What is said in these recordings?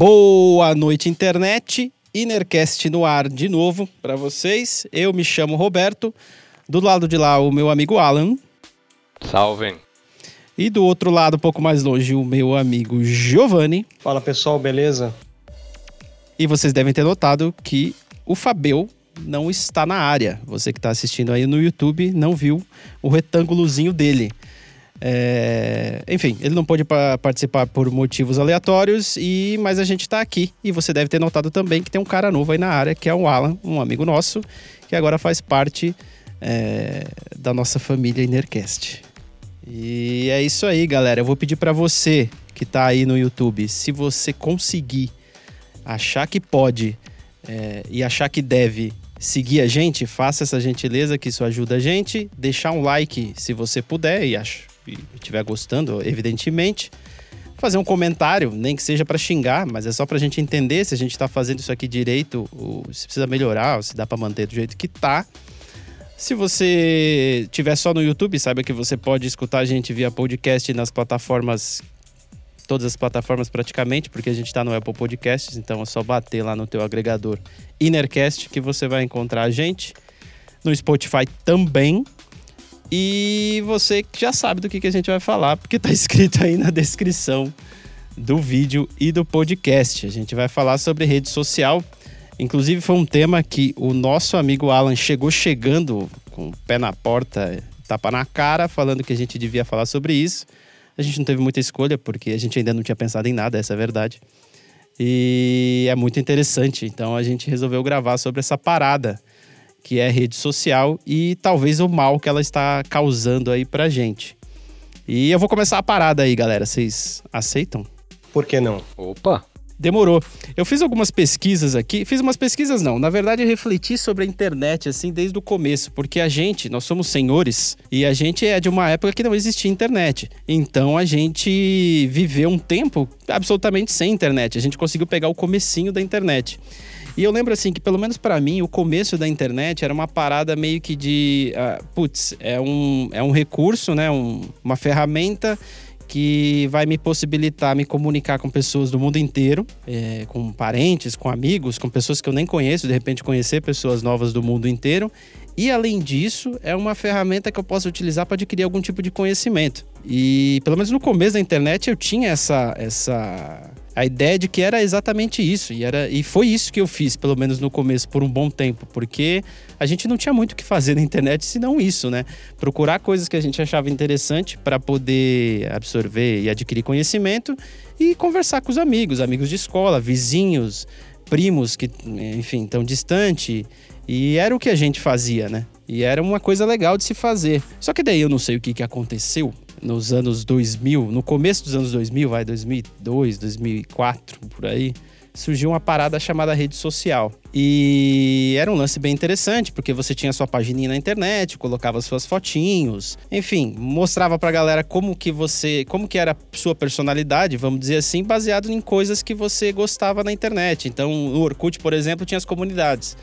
Boa noite, internet. Inercast no ar de novo para vocês. Eu me chamo Roberto. Do lado de lá, o meu amigo Alan. Salve. E do outro lado, um pouco mais longe, o meu amigo Giovanni. Fala pessoal, beleza? E vocês devem ter notado que o Fabel não está na área. Você que está assistindo aí no YouTube não viu o retângulozinho dele. É... Enfim, ele não pôde participar por motivos aleatórios, e mas a gente está aqui. E você deve ter notado também que tem um cara novo aí na área, que é o Alan, um amigo nosso, que agora faz parte é... da nossa família Inercast. E é isso aí, galera. Eu vou pedir para você que está aí no YouTube, se você conseguir achar que pode é... e achar que deve seguir a gente, faça essa gentileza que isso ajuda a gente. Deixar um like se você puder e estiver gostando, evidentemente. Fazer um comentário, nem que seja para xingar, mas é só para a gente entender se a gente está fazendo isso aqui direito, se precisa melhorar, se dá para manter do jeito que tá. Se você tiver só no YouTube, saiba que você pode escutar a gente via podcast nas plataformas todas as plataformas praticamente, porque a gente está no Apple Podcasts, então é só bater lá no teu agregador Innercast que você vai encontrar a gente. No Spotify também. E você já sabe do que, que a gente vai falar, porque está escrito aí na descrição do vídeo e do podcast. A gente vai falar sobre rede social. Inclusive foi um tema que o nosso amigo Alan chegou chegando com o pé na porta, tapa na cara, falando que a gente devia falar sobre isso. A gente não teve muita escolha, porque a gente ainda não tinha pensado em nada, essa é a verdade. E é muito interessante. Então a gente resolveu gravar sobre essa parada, que é rede social e talvez o mal que ela está causando aí pra gente. E eu vou começar a parada aí, galera. Vocês aceitam? Por que não? Opa! Demorou. Eu fiz algumas pesquisas aqui. Fiz umas pesquisas, não. Na verdade, eu refleti sobre a internet, assim, desde o começo. Porque a gente, nós somos senhores e a gente é de uma época que não existia internet. Então a gente viveu um tempo absolutamente sem internet. A gente conseguiu pegar o comecinho da internet. E eu lembro assim que, pelo menos para mim, o começo da internet era uma parada meio que de. Uh, putz, é um, é um recurso, né? Um, uma ferramenta que vai me possibilitar me comunicar com pessoas do mundo inteiro, é, com parentes, com amigos, com pessoas que eu nem conheço, de repente conhecer pessoas novas do mundo inteiro. E além disso, é uma ferramenta que eu posso utilizar para adquirir algum tipo de conhecimento. E pelo menos no começo da internet eu tinha essa essa a ideia de que era exatamente isso. E, era, e foi isso que eu fiz, pelo menos no começo, por um bom tempo, porque a gente não tinha muito o que fazer na internet senão isso, né? Procurar coisas que a gente achava interessante para poder absorver e adquirir conhecimento e conversar com os amigos, amigos de escola, vizinhos, primos que, enfim, tão distante. E era o que a gente fazia, né? E era uma coisa legal de se fazer. Só que daí eu não sei o que, que aconteceu nos anos 2000, no começo dos anos 2000, vai 2002, 2004, por aí, surgiu uma parada chamada rede social. E era um lance bem interessante, porque você tinha sua pagininha na internet, colocava suas fotinhos, enfim, mostrava pra galera como que você, como que era a sua personalidade, vamos dizer assim, baseado em coisas que você gostava na internet. Então, no Orkut, por exemplo, tinha as comunidades.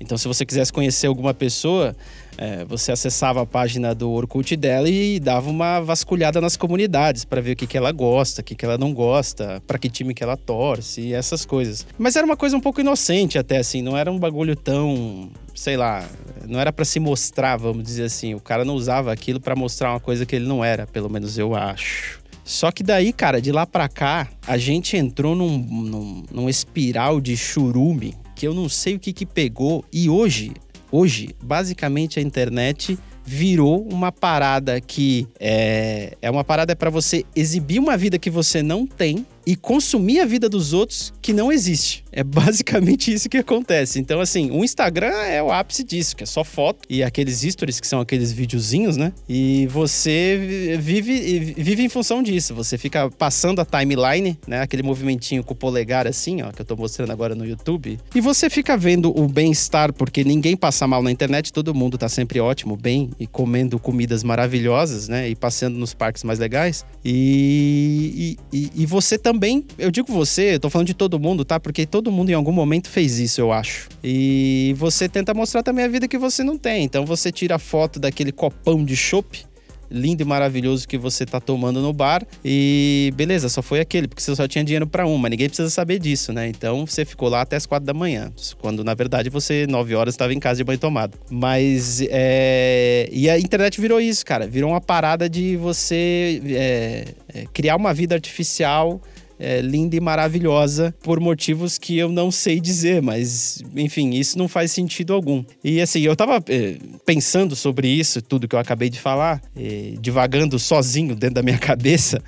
Então, se você quisesse conhecer alguma pessoa, é, você acessava a página do Orkut dela e dava uma vasculhada nas comunidades para ver o que, que ela gosta, o que, que ela não gosta, para que time que ela torce e essas coisas. Mas era uma coisa um pouco inocente até, assim, não era um bagulho tão, sei lá, não era para se mostrar, vamos dizer assim. O cara não usava aquilo para mostrar uma coisa que ele não era, pelo menos eu acho. Só que daí, cara, de lá pra cá, a gente entrou num, num, num espiral de churume que eu não sei o que que pegou. E hoje, hoje, basicamente a internet virou uma parada que é, é uma parada para você exibir uma vida que você não tem e consumir a vida dos outros que não existe. É basicamente isso que acontece. Então, assim, o Instagram é o ápice disso, que é só foto e aqueles stories que são aqueles videozinhos, né? E você vive, vive em função disso. Você fica passando a timeline, né? Aquele movimentinho com o polegar assim, ó, que eu tô mostrando agora no YouTube. E você fica vendo o bem-estar, porque ninguém passa mal na internet, todo mundo tá sempre ótimo, bem e comendo comidas maravilhosas, né? E passeando nos parques mais legais. E, e, e você também, eu digo você, tô falando de todo mundo, tá? Porque todo mundo em algum momento fez isso, eu acho. E você tenta mostrar também a vida que você não tem. Então você tira a foto daquele copão de chopp lindo e maravilhoso que você tá tomando no bar e beleza, só foi aquele, porque você só tinha dinheiro para uma, ninguém precisa saber disso, né? Então você ficou lá até as quatro da manhã, quando na verdade você, nove horas, estava em casa de banho tomado. Mas, é... e a internet virou isso, cara, virou uma parada de você é, é, criar uma vida artificial é, linda e maravilhosa por motivos que eu não sei dizer, mas enfim, isso não faz sentido algum. E assim, eu tava é, pensando sobre isso, tudo que eu acabei de falar, é, divagando sozinho dentro da minha cabeça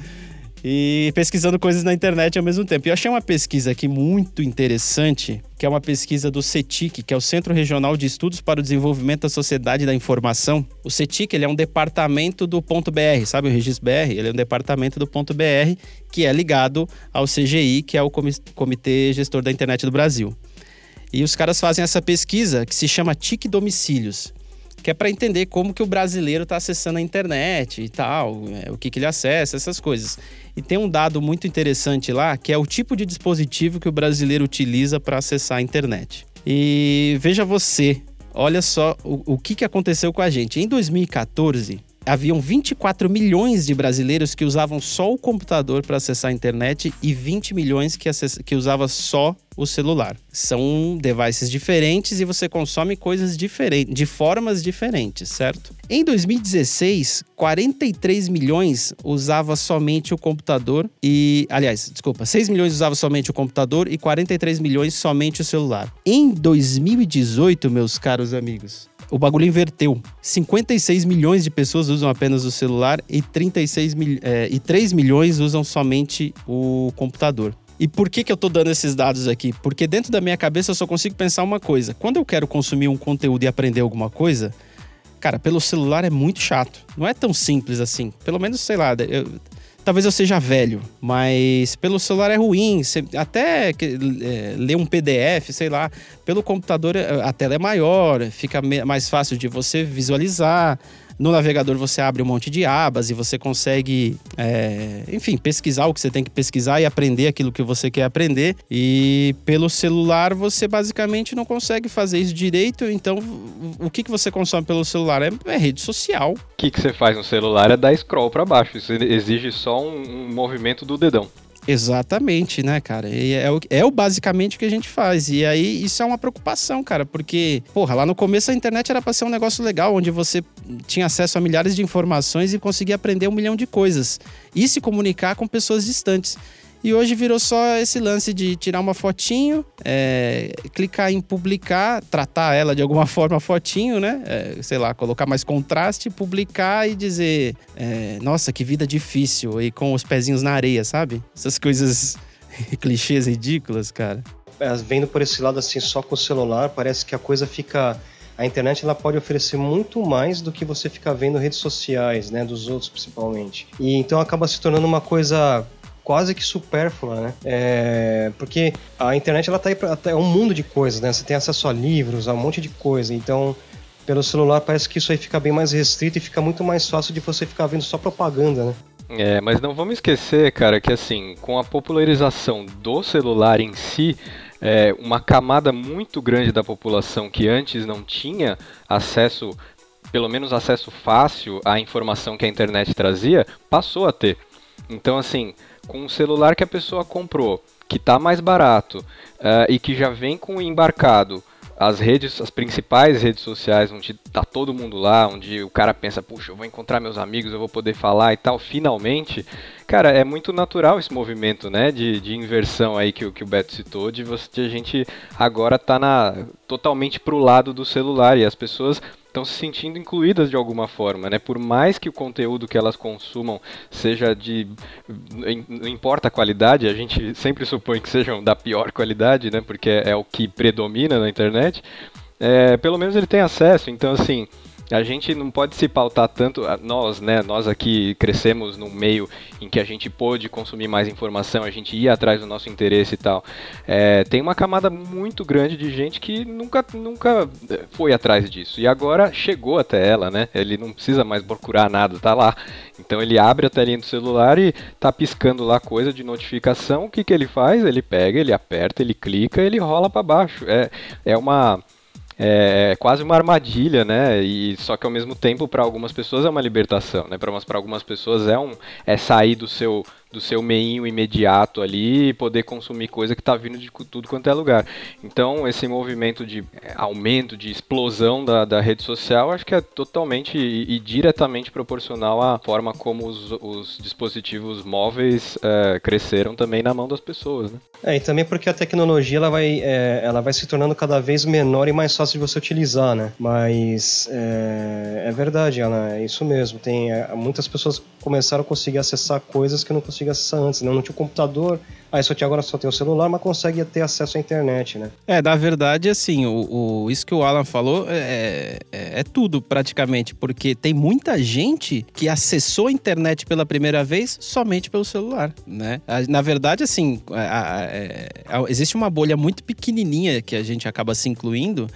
e pesquisando coisas na internet ao mesmo tempo. E eu achei uma pesquisa aqui muito interessante, que é uma pesquisa do CETIC, que é o Centro Regional de Estudos para o Desenvolvimento da Sociedade da Informação. O CETIC ele é um departamento do ponto .br, sabe o registro BR? Ele é um departamento do ponto .br que é ligado ao CGI, que é o Comitê Gestor da Internet do Brasil. E os caras fazem essa pesquisa que se chama TIC Domicílios que é para entender como que o brasileiro está acessando a internet e tal, é, o que, que ele acessa, essas coisas. E tem um dado muito interessante lá, que é o tipo de dispositivo que o brasileiro utiliza para acessar a internet. E veja você, olha só o, o que, que aconteceu com a gente. Em 2014, haviam 24 milhões de brasileiros que usavam só o computador para acessar a internet e 20 milhões que, que usava só o celular. São devices diferentes e você consome coisas diferentes, de formas diferentes, certo? Em 2016, 43 milhões usava somente o computador e, aliás, desculpa, 6 milhões usava somente o computador e 43 milhões somente o celular. Em 2018, meus caros amigos, o bagulho inverteu. 56 milhões de pessoas usam apenas o celular e, 36 mil, é, e 3 milhões usam somente o computador. E por que, que eu tô dando esses dados aqui? Porque dentro da minha cabeça eu só consigo pensar uma coisa. Quando eu quero consumir um conteúdo e aprender alguma coisa, cara, pelo celular é muito chato. Não é tão simples assim. Pelo menos, sei lá, eu, talvez eu seja velho, mas pelo celular é ruim. Você, até é, ler um PDF, sei lá, pelo computador a tela é maior, fica mais fácil de você visualizar. No navegador você abre um monte de abas e você consegue, é, enfim, pesquisar o que você tem que pesquisar e aprender aquilo que você quer aprender. E pelo celular você basicamente não consegue fazer isso direito. Então, o que, que você consome pelo celular é, é rede social. O que, que você faz no celular é dar scroll para baixo. Isso exige só um, um movimento do dedão. Exatamente, né, cara? E é, o, é o basicamente o que a gente faz. E aí isso é uma preocupação, cara, porque, porra, lá no começo a internet era pra ser um negócio legal, onde você tinha acesso a milhares de informações e conseguia aprender um milhão de coisas e se comunicar com pessoas distantes. E hoje virou só esse lance de tirar uma fotinho, é, clicar em publicar, tratar ela de alguma forma fotinho, né? É, sei lá, colocar mais contraste, publicar e dizer: é, Nossa, que vida difícil, e com os pezinhos na areia, sabe? Essas coisas clichês ridículas, cara. É, vendo por esse lado assim, só com o celular, parece que a coisa fica a internet ela pode oferecer muito mais do que você ficar vendo redes sociais, né, dos outros principalmente. E então acaba se tornando uma coisa quase que supérflua, né? É, porque a internet ela tá aí pra, é um mundo de coisas, né? Você tem acesso a livros, a um monte de coisa. Então, pelo celular parece que isso aí fica bem mais restrito e fica muito mais fácil de você ficar vendo só propaganda, né? É, mas não vamos esquecer, cara, que assim, com a popularização do celular em si, é, uma camada muito grande da população que antes não tinha acesso, pelo menos acesso fácil à informação que a internet trazia, passou a ter. Então, assim, com o celular que a pessoa comprou, que está mais barato uh, e que já vem com embarcado as redes, as principais redes sociais, onde tá todo mundo lá, onde o cara pensa, puxa, eu vou encontrar meus amigos, eu vou poder falar e tal, finalmente, cara, é muito natural esse movimento, né, de, de inversão aí que, que o Beto citou, de, você, a gente agora tá na, totalmente pro lado do celular e as pessoas estão se sentindo incluídas de alguma forma, né? Por mais que o conteúdo que elas consumam seja de não importa a qualidade, a gente sempre supõe que sejam da pior qualidade, né? Porque é, o que predomina na internet. É, pelo menos ele tem acesso, então assim, a gente não pode se pautar tanto, nós, né, nós aqui crescemos num meio em que a gente pôde consumir mais informação, a gente ia atrás do nosso interesse e tal. É, tem uma camada muito grande de gente que nunca, nunca é, foi atrás disso e agora chegou até ela, né? Ele não precisa mais procurar nada, tá lá. Então ele abre a telinha do celular e tá piscando lá coisa de notificação. O que, que ele faz? Ele pega, ele aperta, ele clica, ele rola para baixo. É, é uma é, é quase uma armadilha, né? E só que ao mesmo tempo para algumas pessoas é uma libertação, né? Para algumas pessoas é um é sair do seu do seu meinho imediato ali e poder consumir coisa que está vindo de tudo quanto é lugar. Então, esse movimento de é, aumento, de explosão da, da rede social, acho que é totalmente e, e diretamente proporcional à forma como os, os dispositivos móveis é, cresceram também na mão das pessoas. Né? É, e também porque a tecnologia ela vai, é, ela vai se tornando cada vez menor e mais fácil de você utilizar, né? Mas é, é verdade, Ana, é isso mesmo. Tem, muitas pessoas começaram a conseguir acessar coisas que não conseguiam acessar antes, né? Não tinha o computador, aí só tinha, agora só tem o celular, mas consegue ter acesso à internet, né? É, na verdade, assim, o, o isso que o Alan falou é, é, é tudo praticamente, porque tem muita gente que acessou a internet pela primeira vez somente pelo celular, né? Na verdade, assim, a, a, é, existe uma bolha muito pequenininha que a gente acaba se incluindo,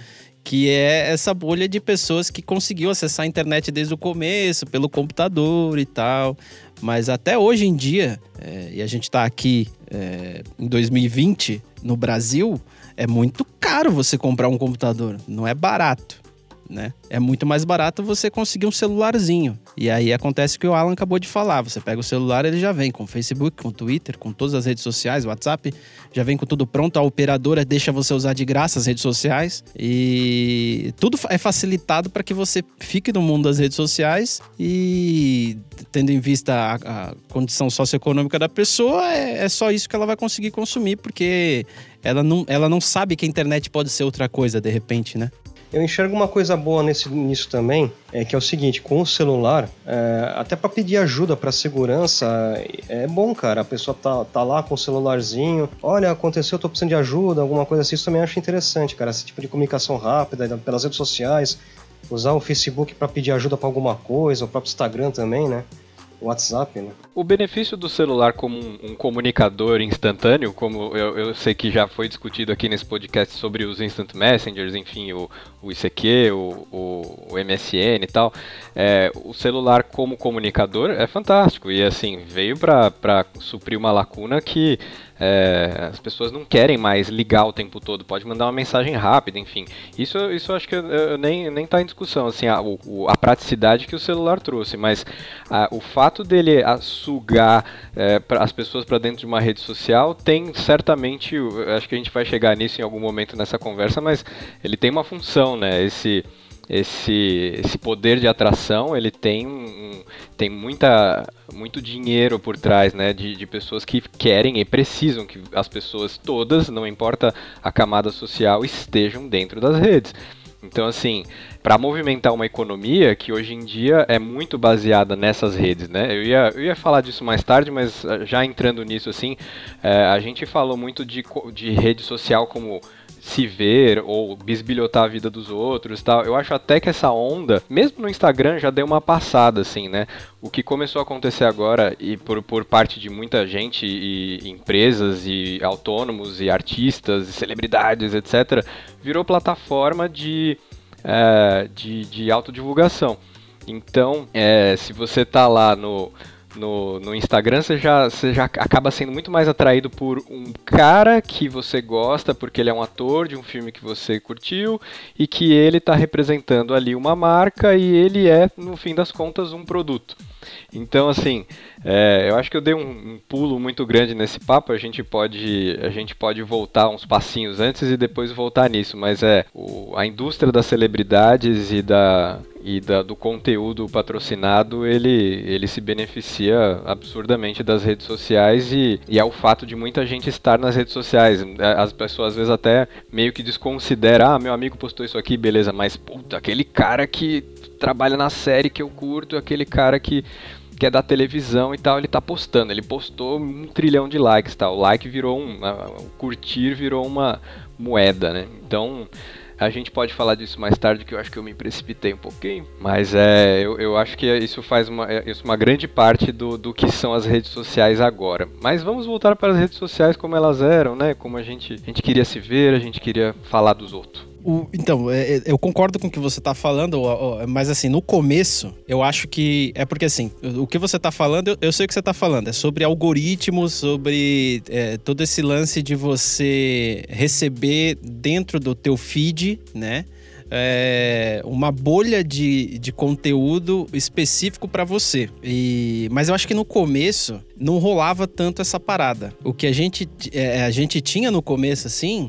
que é essa bolha de pessoas que conseguiu acessar a internet desde o começo, pelo computador e tal. Mas até hoje em dia, é, e a gente está aqui é, em 2020 no Brasil, é muito caro você comprar um computador, não é barato né? É muito mais barato você conseguir um celularzinho. E aí acontece o que o Alan acabou de falar. Você pega o celular, ele já vem com Facebook, com Twitter, com todas as redes sociais, WhatsApp, já vem com tudo pronto. A operadora deixa você usar de graça as redes sociais e tudo é facilitado para que você fique no mundo das redes sociais e tendo em vista a, a condição socioeconômica da pessoa, é, é só isso que ela vai conseguir consumir, porque ela não, ela não sabe que a internet pode ser outra coisa de repente, né? Eu enxergo uma coisa boa nesse, nisso também, é que é o seguinte, com o celular, é, até para pedir ajuda para segurança, é bom, cara. A pessoa tá, tá lá com o celularzinho, olha, aconteceu, eu tô precisando de ajuda, alguma coisa assim, isso também acho interessante, cara. Esse tipo de comunicação rápida, pelas redes sociais, usar o Facebook para pedir ajuda para alguma coisa, o próprio Instagram também, né? WhatsApp, né? O benefício do celular como um, um comunicador instantâneo, como eu, eu, sei que já foi discutido aqui nesse podcast sobre os instant messengers, enfim, o, o ICQ, o, o, o MSN e tal, é, o celular como comunicador é fantástico e assim veio para suprir uma lacuna que é, as pessoas não querem mais ligar o tempo todo, pode mandar uma mensagem rápida, enfim. Isso, isso eu acho que eu, nem, nem tá em discussão, assim, a, o, a praticidade que o celular trouxe, mas a, o fato dele sugar é, pra, as pessoas para dentro de uma rede social tem certamente, acho que a gente vai chegar nisso em algum momento nessa conversa, mas ele tem uma função, né? Esse esse, esse poder de atração ele tem, um, tem muita, muito dinheiro por trás né, de, de pessoas que querem e precisam que as pessoas todas, não importa a camada social, estejam dentro das redes. Então, assim, para movimentar uma economia que hoje em dia é muito baseada nessas redes, né? Eu ia, eu ia falar disso mais tarde, mas ah, já entrando nisso, assim, é, a gente falou muito de, de rede social como se ver ou bisbilhotar a vida dos outros tal. Eu acho até que essa onda, mesmo no Instagram, já deu uma passada, assim, né? O que começou a acontecer agora, e por, por parte de muita gente, e empresas, e autônomos, e artistas, e celebridades, etc., virou plataforma de, é, de, de autodivulgação. Então, é, se você tá lá no no, no Instagram, você já, você já acaba sendo muito mais atraído por um cara que você gosta, porque ele é um ator de um filme que você curtiu, e que ele está representando ali uma marca e ele é, no fim das contas, um produto. Então, assim, é, eu acho que eu dei um, um, pulo muito grande nesse papo. A gente pode, a gente pode voltar uns passinhos antes e depois voltar nisso. Mas é o, a indústria das celebridades e da e da, do conteúdo patrocinado, ele, ele se beneficia absurdamente das redes sociais e, e é o fato de muita gente estar nas redes sociais. É, as pessoas às vezes até meio que desconsideram, ah, meu amigo postou isso aqui, beleza, mas puta, aquele cara que trabalha na série que eu curto, aquele cara que que é da televisão e tal, ele tá postando. Ele postou um trilhão de likes, tal. O like virou um, o curtir virou uma moeda, né? Então a gente pode falar disso mais tarde, que eu acho que eu me precipitei um pouquinho. Mas é, eu, eu acho que isso faz uma, é, isso uma grande parte do, do que são as redes sociais agora. Mas vamos voltar para as redes sociais como elas eram, né? Como a gente, a gente queria se ver, a gente queria falar dos outros. O, então, é, é, eu concordo com o que você está falando, mas assim, no começo, eu acho que. É porque assim, o que você está falando, eu, eu, sei o que você está falando. É sobre algoritmos, sobre é, todo esse lance de você receber dentro do teu feed, né? é, uma bolha de, de conteúdo específico para você. E, mas eu acho que no começo não rolava tanto essa parada. O que a gente, é, a gente tinha no começo, assim,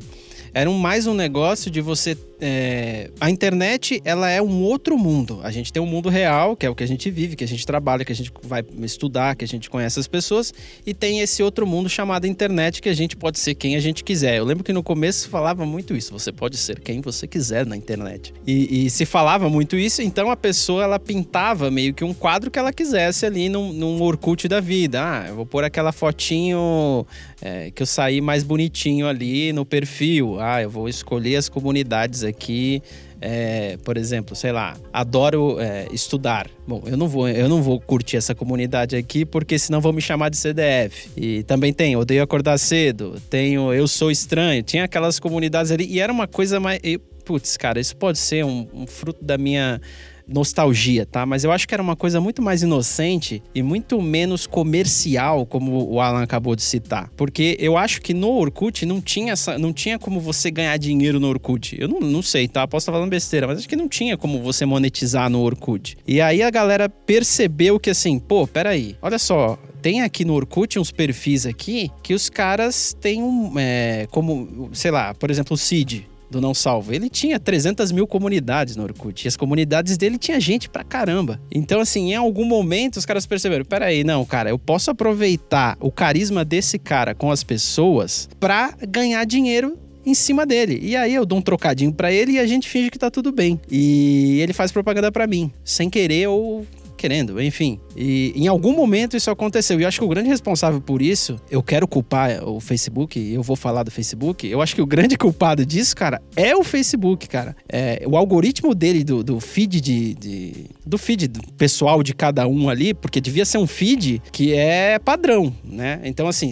era mais um negócio de você é, a internet ela é um outro mundo. A gente tem um mundo real, que é o que a gente vive, que a gente trabalha, que a gente vai estudar, que a gente conhece as pessoas, e tem esse outro mundo chamado internet, que a gente pode ser quem a gente quiser. Eu lembro que no começo falava muito isso: você pode ser quem você quiser na internet. E, e se falava muito isso, então a pessoa ela pintava meio que um quadro que ela quisesse ali num, num Orkut da vida. Ah, eu vou pôr aquela fotinho é, que eu saí mais bonitinho ali no perfil. Ah, eu vou escolher as comunidades aqui. É, por exemplo, sei lá, adoro é, estudar. Bom, eu não vou, eu não vou curtir essa comunidade aqui porque senão vão me chamar de CDF. E também tem odeio acordar cedo, tenho eu sou estranho. Tinha aquelas comunidades ali e era uma coisa mais, putz, cara, isso pode ser um, um fruto da minha nostalgia, tá? Mas eu acho que era uma coisa muito mais inocente e muito menos comercial, como o Alan acabou de citar. Porque eu acho que no Orkut não tinha, essa, não tinha como você ganhar dinheiro no Orkut. Eu não, não sei, tá? Posso estar falando besteira, mas acho que não tinha como você monetizar no Orkut. E aí a galera percebeu que assim, pô, peraí, olha só, tem aqui no Orkut uns perfis aqui que os caras têm um. É, como, sei lá, por exemplo, o Cid do Não Salvo. Ele tinha 300 mil comunidades no Orkut. E as comunidades dele tinha gente pra caramba. Então, assim, em algum momento os caras perceberam: peraí, não, cara, eu posso aproveitar o carisma desse cara com as pessoas pra ganhar dinheiro em cima dele. E aí eu dou um trocadinho para ele e a gente finge que tá tudo bem. E ele faz propaganda para mim, sem querer ou querendo, enfim. E em algum momento isso aconteceu. E eu acho que o grande responsável por isso, eu quero culpar o Facebook, eu vou falar do Facebook. Eu acho que o grande culpado disso, cara, é o Facebook, cara. É, o algoritmo dele, do, do feed de, de, do feed pessoal de cada um ali, porque devia ser um feed que é padrão, né? Então, assim,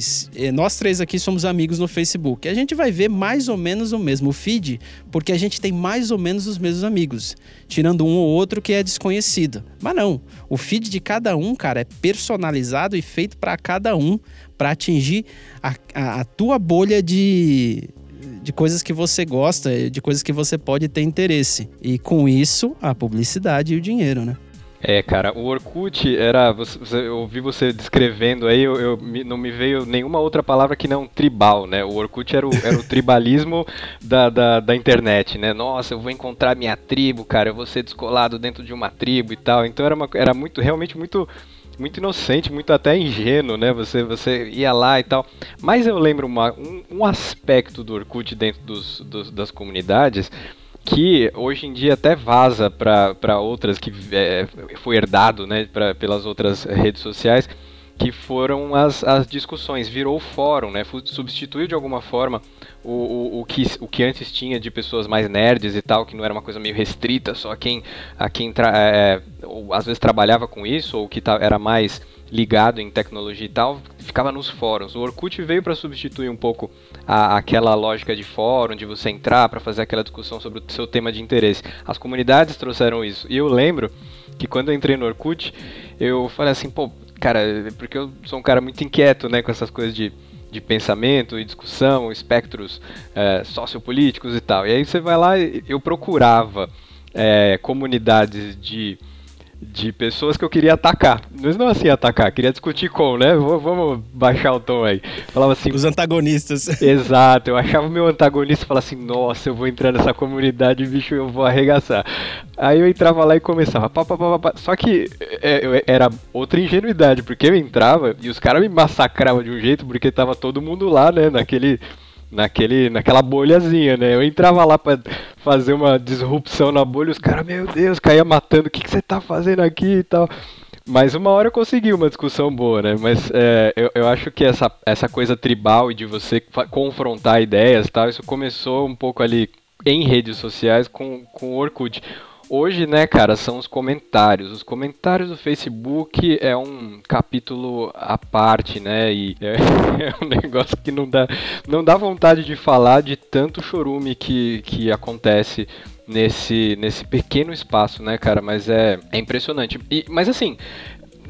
nós três aqui somos amigos no Facebook. A gente vai ver mais ou menos o mesmo feed, porque a gente tem mais ou menos os mesmos amigos, tirando um ou outro que é desconhecido. Mas não, o feed de cada um, cara, é personalizado e feito para cada um, para atingir a, a, a tua bolha de, de coisas que você gosta, de coisas que você pode ter interesse. E com isso, a publicidade e o dinheiro, né? É, cara, o Orkut era. Você, eu ouvi você descrevendo aí, eu, eu, não me veio nenhuma outra palavra que não tribal, né? O Orkut era o, era o tribalismo da, da, da, internet, né? Nossa, eu vou encontrar minha tribo, cara, eu vou ser descolado dentro de uma tribo e tal. Então era, uma, era muito, realmente muito. Muito inocente, muito até ingênuo, né? Você, você ia lá e tal. Mas eu lembro uma, um, um aspecto do Orkut dentro dos, dos das comunidades que hoje em dia até vaza para outras que é, foi herdado né, pra, pelas outras redes sociais, que foram as, as discussões, virou fórum, né, substituiu de alguma forma o, o, o, que, o que antes tinha de pessoas mais nerds e tal, que não era uma coisa meio restrita, só quem, a quem é, ou, às vezes trabalhava com isso, ou que era mais ligado em tecnologia e tal, ficava nos fóruns. O Orkut veio para substituir um pouco a, aquela lógica de fórum, de você entrar para fazer aquela discussão sobre o seu tema de interesse. As comunidades trouxeram isso. E eu lembro que quando eu entrei no Orkut, eu falei assim, pô, cara, porque eu sou um cara muito inquieto, né, com essas coisas de de pensamento e discussão, espectros é, sociopolíticos e tal. E aí você vai lá, eu procurava é, comunidades de de pessoas que eu queria atacar. Mas não assim atacar, queria discutir com, né? vamos baixar o tom aí. Falava assim. Os antagonistas. Exato, eu achava o meu antagonista e falava assim: nossa, eu vou entrar nessa comunidade, bicho, eu vou arregaçar. Aí eu entrava lá e começava. Pá, pá, pá, pá. Só que é, era outra ingenuidade, porque eu entrava e os caras me massacravam de um jeito, porque tava todo mundo lá, né? Naquele naquele, naquela bolhazinha, né? Eu entrava lá para fazer uma disrupção na bolha, os caras, meu Deus, caía matando, o que, que você tá fazendo aqui e tal. Mas uma hora eu consegui uma discussão boa, né? Mas é, eu, eu acho que essa, essa coisa tribal e de você confrontar ideias tal, isso começou um pouco ali em redes sociais com, com o Orkut. Hoje, né, cara, são os comentários. Os comentários do Facebook é um capítulo à parte, né? E é, é, um negócio que não dá, não dá vontade de falar de tanto chorume que, que acontece nesse, nesse pequeno espaço, né, cara? Mas é, é impressionante. E, mas assim,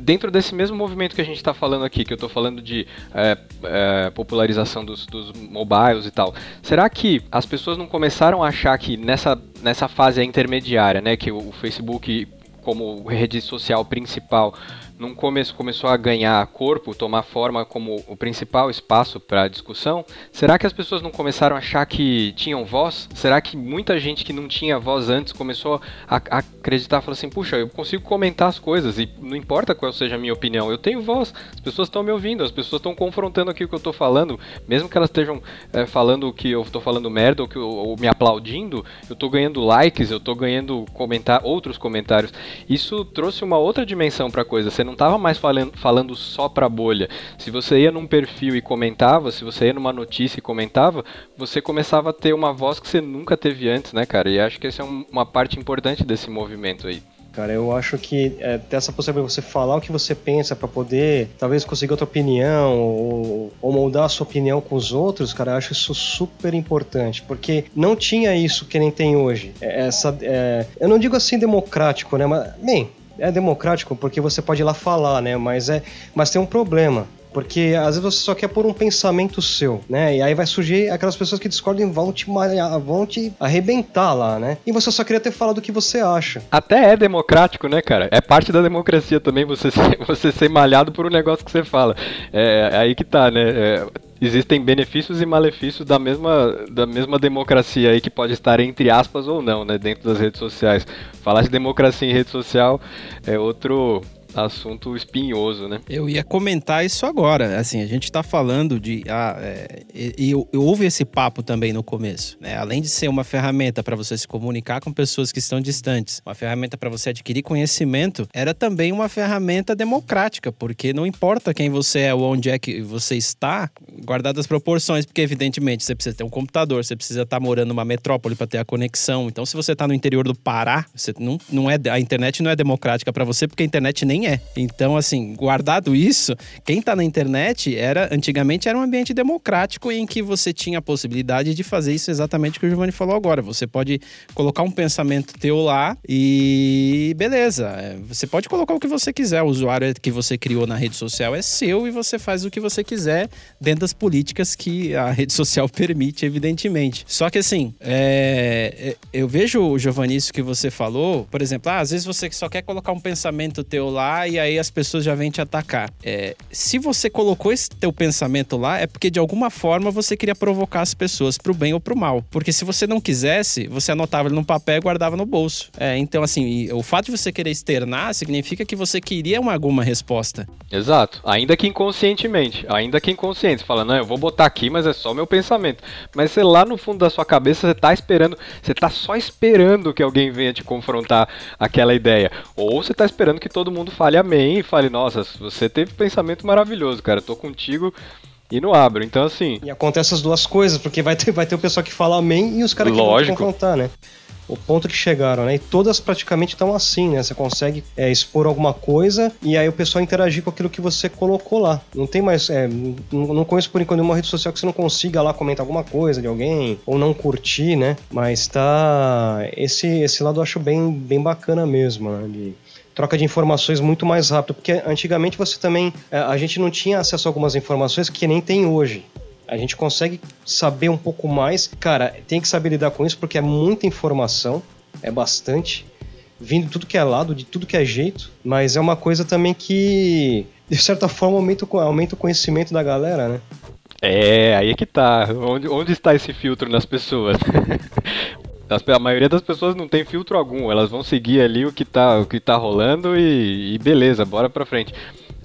dentro desse mesmo movimento que a gente está falando aqui, que eu estou falando de é, é, popularização dos, dos mobiles e tal, será que as pessoas não começaram a achar que nessa, nessa fase intermediária, né, que o, o Facebook como rede social principal num começo começou a ganhar corpo, tomar forma como o principal espaço para discussão, será que as pessoas não começaram a achar que tinham voz? Será que muita gente que não tinha voz antes começou a, a acreditar, falou assim, puxa, eu consigo comentar as coisas e não importa qual seja a minha opinião, eu tenho voz, as pessoas estão me ouvindo, as pessoas estão confrontando aqui o que eu estou falando, mesmo que elas estejam é, falando que eu estou falando merda ou, que eu, ou me aplaudindo, eu estou ganhando likes, eu estou ganhando comentar outros comentários. Isso trouxe uma outra dimensão para a coisa. Você não estava mais falando, falando só para bolha. Se você ia num perfil e comentava, se você ia numa notícia e comentava, você começava a ter uma voz que você nunca teve antes, né, cara? E acho que essa é um, uma parte importante desse movimento aí. Cara, eu acho que é, ter essa possibilidade de você falar o que você pensa para poder talvez conseguir outra opinião ou, ou moldar a sua opinião com os outros, cara, eu acho isso super importante, porque não tinha isso que nem tem hoje. É, essa, é, eu não digo assim democrático, né? Mas, bem, é democrático porque você pode ir lá falar, né? Mas é, mas tem um problema. Porque às vezes você só quer pôr um pensamento seu, né? E aí vai surgir aquelas pessoas que discordam e vão te, vão te arrebentar lá, né? E você só queria ter falado o que você acha. Até é democrático, né, cara? É parte da democracia também você ser, você ser malhado por um negócio que você fala. É, é aí que tá, né? É, existem benefícios e malefícios da mesma, da mesma democracia aí que pode estar entre aspas ou não, né, dentro das redes sociais. Falar de democracia em rede social é outro assunto espinhoso, né? Eu ia comentar isso agora. Assim, a gente está falando de. Ah, é, e, e, houve esse papo também no começo. Né? Além de ser uma ferramenta para você se comunicar com pessoas que estão distantes, uma ferramenta para você adquirir conhecimento, era também uma ferramenta democrática, porque não importa quem você é ou onde é que você está, guardadas as proporções, porque evidentemente você precisa ter um computador, você precisa estar tá morando numa metrópole para ter a conexão. Então, se você está no interior do Pará, você não, não é, a internet não é democrática para você, porque a internet nem é. Então, assim, guardado isso, quem tá na internet era antigamente era um ambiente democrático em que você tinha a possibilidade de fazer isso exatamente que o Giovanni falou agora. Você pode colocar um pensamento teu lá e beleza. É, você pode colocar o que você quiser. O usuário que você criou na rede social é seu e você faz o que você quiser dentro das políticas que a rede social permite, evidentemente. Só que assim, é, é eu vejo, Giovanni, isso que você falou, por exemplo, ah, às vezes você só quer colocar um pensamento teu lá e aí as pessoas já vêm te atacar. É, se você colocou esse teu pensamento lá, é porque de alguma forma você queria provocar as pessoas pro bem ou pro mal. Porque se você não quisesse, você anotava ele num papel e guardava no bolso. É, então, assim, o fato de você querer externar significa que você queria uma, alguma resposta. Exato. Ainda que inconscientemente. Ainda que inconsciente. Você fala, não, eu vou botar aqui, mas é só meu pensamento. Mas você lá no fundo da sua cabeça, você tá esperando, você tá só esperando que alguém venha te confrontar aquela ideia. Ou você tá esperando que todo mundo fale amém e fale, nossa, você teve pensamento maravilhoso, cara, tô contigo e não abro. Então, assim. E acontece as duas coisas, porque vai ter, vai ter o pessoal que fala amém e os caras que vão confrontar, né? o ponto que chegaram, né? E todas praticamente estão assim, né? Você consegue é, expor alguma coisa e aí o pessoal interagir com aquilo que você colocou lá. Não tem mais. É, não, não conheço por enquanto nenhuma rede social que você não consiga lá comentar alguma coisa de alguém ou não curtir, né? Mas tá. Esse, esse lado eu acho bem, bem bacana mesmo, né? De, troca de informações muito mais rápido, porque antigamente você também é, a gente não tinha acesso a algumas informações que nem tem hoje. A gente consegue saber um pouco mais. Cara, tem que saber lidar com isso porque é muita informação, é bastante, vindo de tudo que é lado, de tudo que é jeito, mas é uma coisa também que, de certa forma, aumenta, aumenta o conhecimento da galera, né? É, aí é que tá. Onde, onde está esse filtro nas pessoas? a maioria das pessoas não tem filtro algum, elas vão seguir ali o que tá, o que tá rolando e, e beleza, bora pra frente.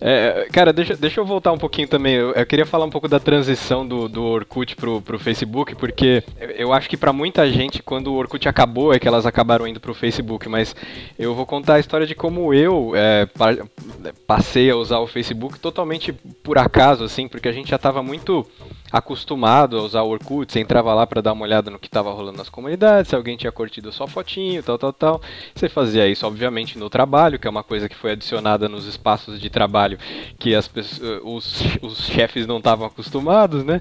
É, cara, deixa, deixa eu voltar um pouquinho também. Eu, eu, queria falar um pouco da transição do, do Orkut pro, pro Facebook, porque eu acho que para muita gente, quando o Orkut acabou, é que elas acabaram indo pro Facebook. Mas eu vou contar a história de como eu é, passei a usar o Facebook totalmente por acaso, assim, porque a gente já estava muito acostumado a usar o Orkut, você entrava lá para dar uma olhada no que estava rolando nas comunidades, se alguém tinha curtido sua fotinho, tal, tal, tal. Você fazia isso, obviamente, no trabalho, que é uma coisa que foi adicionada nos espaços de trabalho que as pessoas, os, os chefes não estavam acostumados, né?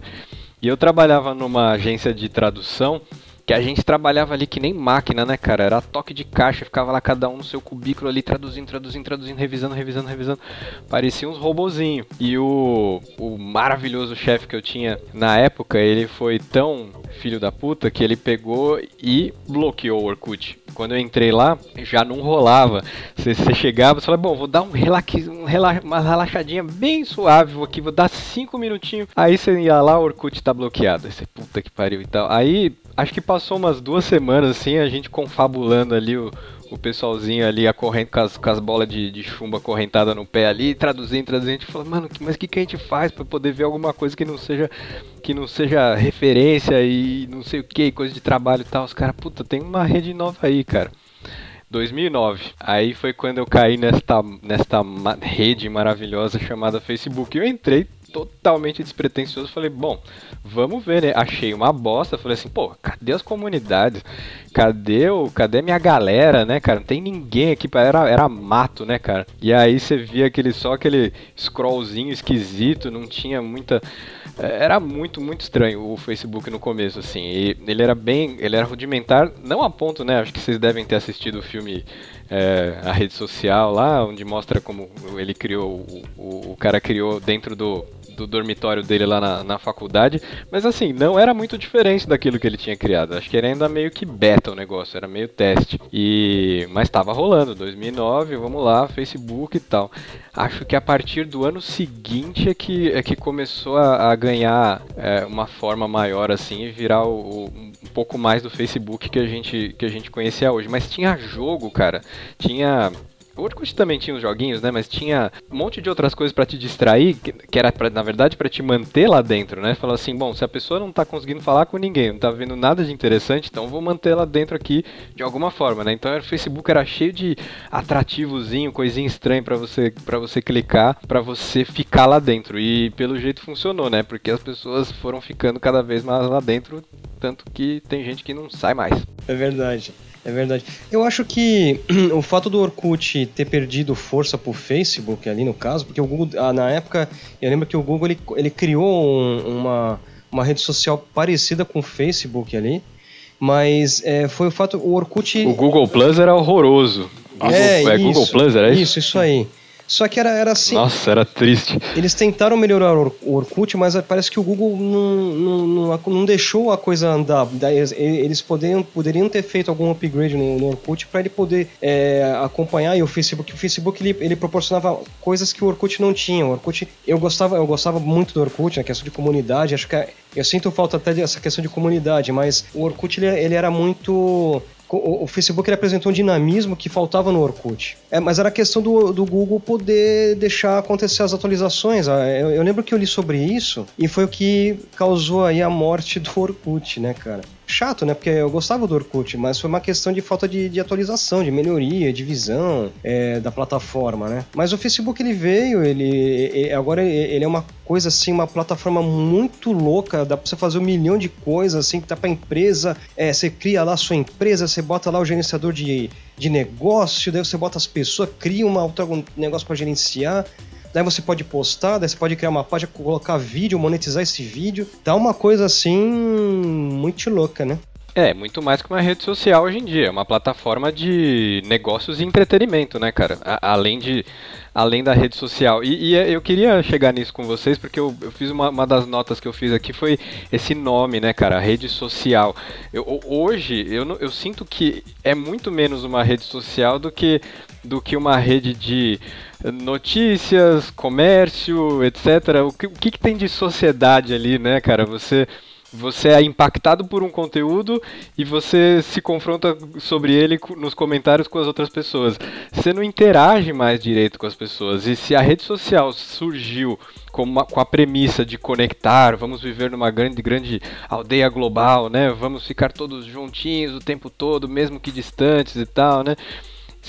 E eu trabalhava numa agência de tradução que a gente trabalhava ali que nem máquina, né, cara? Era toque de caixa, ficava lá cada um no seu cubículo ali, traduzindo, traduzindo, traduzindo, revisando, revisando, revisando. Parecia uns robozinhos. E o, o maravilhoso chefe que eu tinha na época, ele foi tão filho da puta que ele pegou e bloqueou o Orkut. Quando eu entrei lá, já não rolava. Você, você chegava e falava, bom, vou dar um, relax, um uma relaxadinha bem suave, aqui, vou dar cinco minutinhos. Aí você ia lá, o Orkut tá bloqueado. Aí você, puta que pariu e tal. Aí, acho que passou umas duas semanas assim, a gente confabulando ali o, o pessoalzinho ali a com as, com as bolas de, de chumbo acorrentada no pé ali, traduzindo, traduzindo, a gente falou, mano, mas o que, que a gente faz para poder ver alguma coisa que não seja que não seja referência e não sei o que, coisa de trabalho e tal. Os caras, puta, tem uma rede nova aí, cara. 2009. Aí foi quando eu caí nesta, nesta rede maravilhosa chamada Facebook. Eu entrei totalmente despretensioso. Falei, bom, vamos ver, né? Achei uma bosta. Falei assim, pô, cadê as comunidades? Cadê o, cadê minha galera, né, cara? Não tem ninguém aqui, era, era mato, né, cara? E aí você via aquele só aquele scrollzinho esquisito, não tinha muita é, era muito, muito estranho o Facebook no começo, assim. E ele era bem. Ele era rudimentar, não a ponto, né? Acho que vocês devem ter assistido o filme é, A Rede Social lá, onde mostra como ele criou. O, o cara criou dentro do do dormitório dele lá na, na faculdade. Mas assim, não era muito diferente daquilo que ele tinha criado. Acho que era ainda meio que beta o negócio, era meio teste. E mas estava rolando, 2009, vamos lá, Facebook e tal. Acho que a partir do ano seguinte é que, é que começou a, a ganhar é, uma forma maior assim e virar o, o, um pouco mais do Facebook que a gente que a gente conhecia hoje. Mas tinha jogo, cara. Tinha o Orkut também tinha os joguinhos, né? Mas tinha um monte de outras coisas para te distrair, que, era, pra, na verdade, para te manter lá dentro, né? Falar assim, bom, se a pessoa não tá conseguindo falar com ninguém, não tá vendo nada de interessante, então vou manter lá dentro aqui de alguma forma, né? Então o Facebook era cheio de atrativozinho, coisinha estranha para você para você clicar, para você ficar lá dentro. E pelo jeito funcionou, né? Porque as pessoas foram ficando cada vez mais lá dentro, tanto que tem gente que não sai mais. É verdade. É verdade. Eu acho que o fato do Orkut ter perdido força pro Facebook ali no caso, porque o Google, ah, na época, eu lembro que o Google ele, ele criou um, uma, uma rede social parecida com o Facebook ali, mas é, foi o fato, o Orkut... O Google Plus era horroroso. Google, é, é isso, Google Plus, era isso? Isso, isso aí. Só que era, era assim. Nossa, era triste. Eles tentaram melhorar o Orkut, mas parece que o Google não, não, não, deixou a coisa andar. Eles poderiam, poderiam ter feito algum upgrade no, no Orkut para ele poder é, acompanhar e o Facebook. O Facebook ele, ele proporcionava coisas que o Orkut não tinha. O Orkut, eu gostava, eu gostava muito do Orkut, na questão de comunidade. Acho que é, eu sinto falta até dessa questão de comunidade, mas o Orkut ele, ele era muito o, Facebook ele apresentou um dinamismo que faltava no Orkut. É, mas era questão do, do Google poder deixar acontecer as atualizações. Ah, eu, eu, lembro que eu li sobre isso e foi o que causou aí a morte do Orkut, né, cara? Chato, né? Porque eu gostava do Orkut, mas foi uma questão de falta de, de atualização, de melhoria, de visão é, da plataforma, né? Mas o Facebook ele veio, ele, ele agora ele é uma coisa assim, uma plataforma muito louca, dá pra você fazer um milhão de coisas assim, tá pra empresa, é, você cria lá a sua empresa, você bota lá o gerenciador de, de negócio, daí você bota as pessoas, cria uma, um negócio para gerenciar. Daí você pode postar, daí você pode criar uma página, colocar vídeo, monetizar esse vídeo. Dá uma coisa assim muito louca, né? É, muito mais que uma rede social hoje em dia. É uma plataforma de negócios e entretenimento, né, cara? A além de. Além da rede social. E, e, eu queria chegar nisso com vocês, porque eu, eu fiz uma, uma, das notas que eu fiz aqui foi esse nome, né, cara? Rede social. Eu, hoje, eu, eu sinto que é muito menos uma rede social do que, do que uma rede de notícias, comércio, etc. O que, o que, que tem de sociedade ali, né, cara? Você você é impactado por um conteúdo e você se confronta sobre ele nos comentários com as outras pessoas. Você não interage mais direito com as pessoas. E se a rede social surgiu com, uma, com a premissa de conectar, vamos viver numa grande, grande aldeia global, né? Vamos ficar todos juntinhos o tempo todo, mesmo que distantes e tal, né?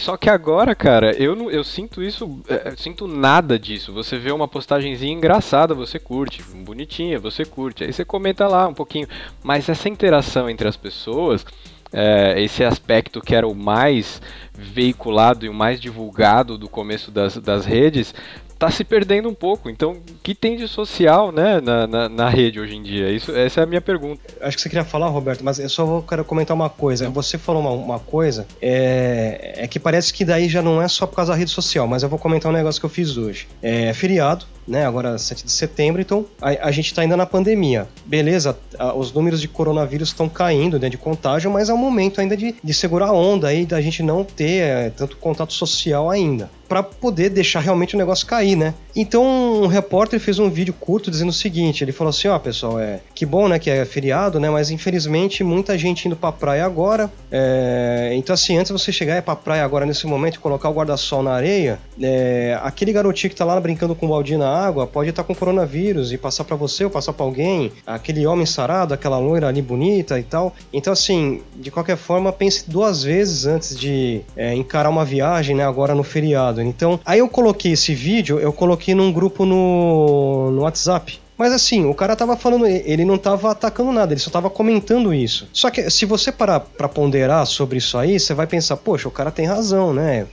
Só que agora, cara, eu não, eu sinto isso, é, sinto nada disso. Você vê uma postagenzinha engraçada, você curte, bonitinha, você curte. Aí você comenta lá um pouquinho. Mas essa interação entre as pessoas, é, esse aspecto que era o mais veiculado e o mais divulgado do começo das, das redes, tá se perdendo um pouco. Então, o que tem de social, né, na, na, na, rede hoje em dia? Isso, essa é a minha pergunta. Acho que você queria falar, Roberto, mas eu só vou, quero comentar uma coisa. Você falou uma, uma coisa, é, é, que parece que daí já não é só por causa da rede social, mas eu vou comentar um negócio que eu fiz hoje. É feriado, né, agora 7 de setembro, então a, a gente tá ainda na pandemia. Beleza, a, os números de coronavírus estão caindo, né, de contágio, mas é um momento ainda de, de segurar a onda aí, da gente não ter é, tanto contato social ainda para poder deixar realmente o negócio cair, né? Então um repórter fez um vídeo curto dizendo o seguinte, ele falou assim, ó oh, pessoal, é que bom, né, que é feriado, né, mas infelizmente muita gente indo para praia agora, é... então assim, antes de você chegar é para praia agora nesse momento e colocar o guarda-sol na areia, é... aquele garotinho que tá lá brincando com o balde na água pode estar com coronavírus e passar para você ou passar para alguém, aquele homem sarado, aquela loira ali bonita e tal. Então assim, de qualquer forma, pense duas vezes antes de é, encarar uma viagem, né, agora no feriado. Então, aí eu coloquei esse vídeo, eu coloquei num grupo no, no WhatsApp. Mas assim, o cara tava falando, ele não tava atacando nada, ele só tava comentando isso. Só que se você parar pra ponderar sobre isso aí, você vai pensar, poxa, o cara tem razão, né?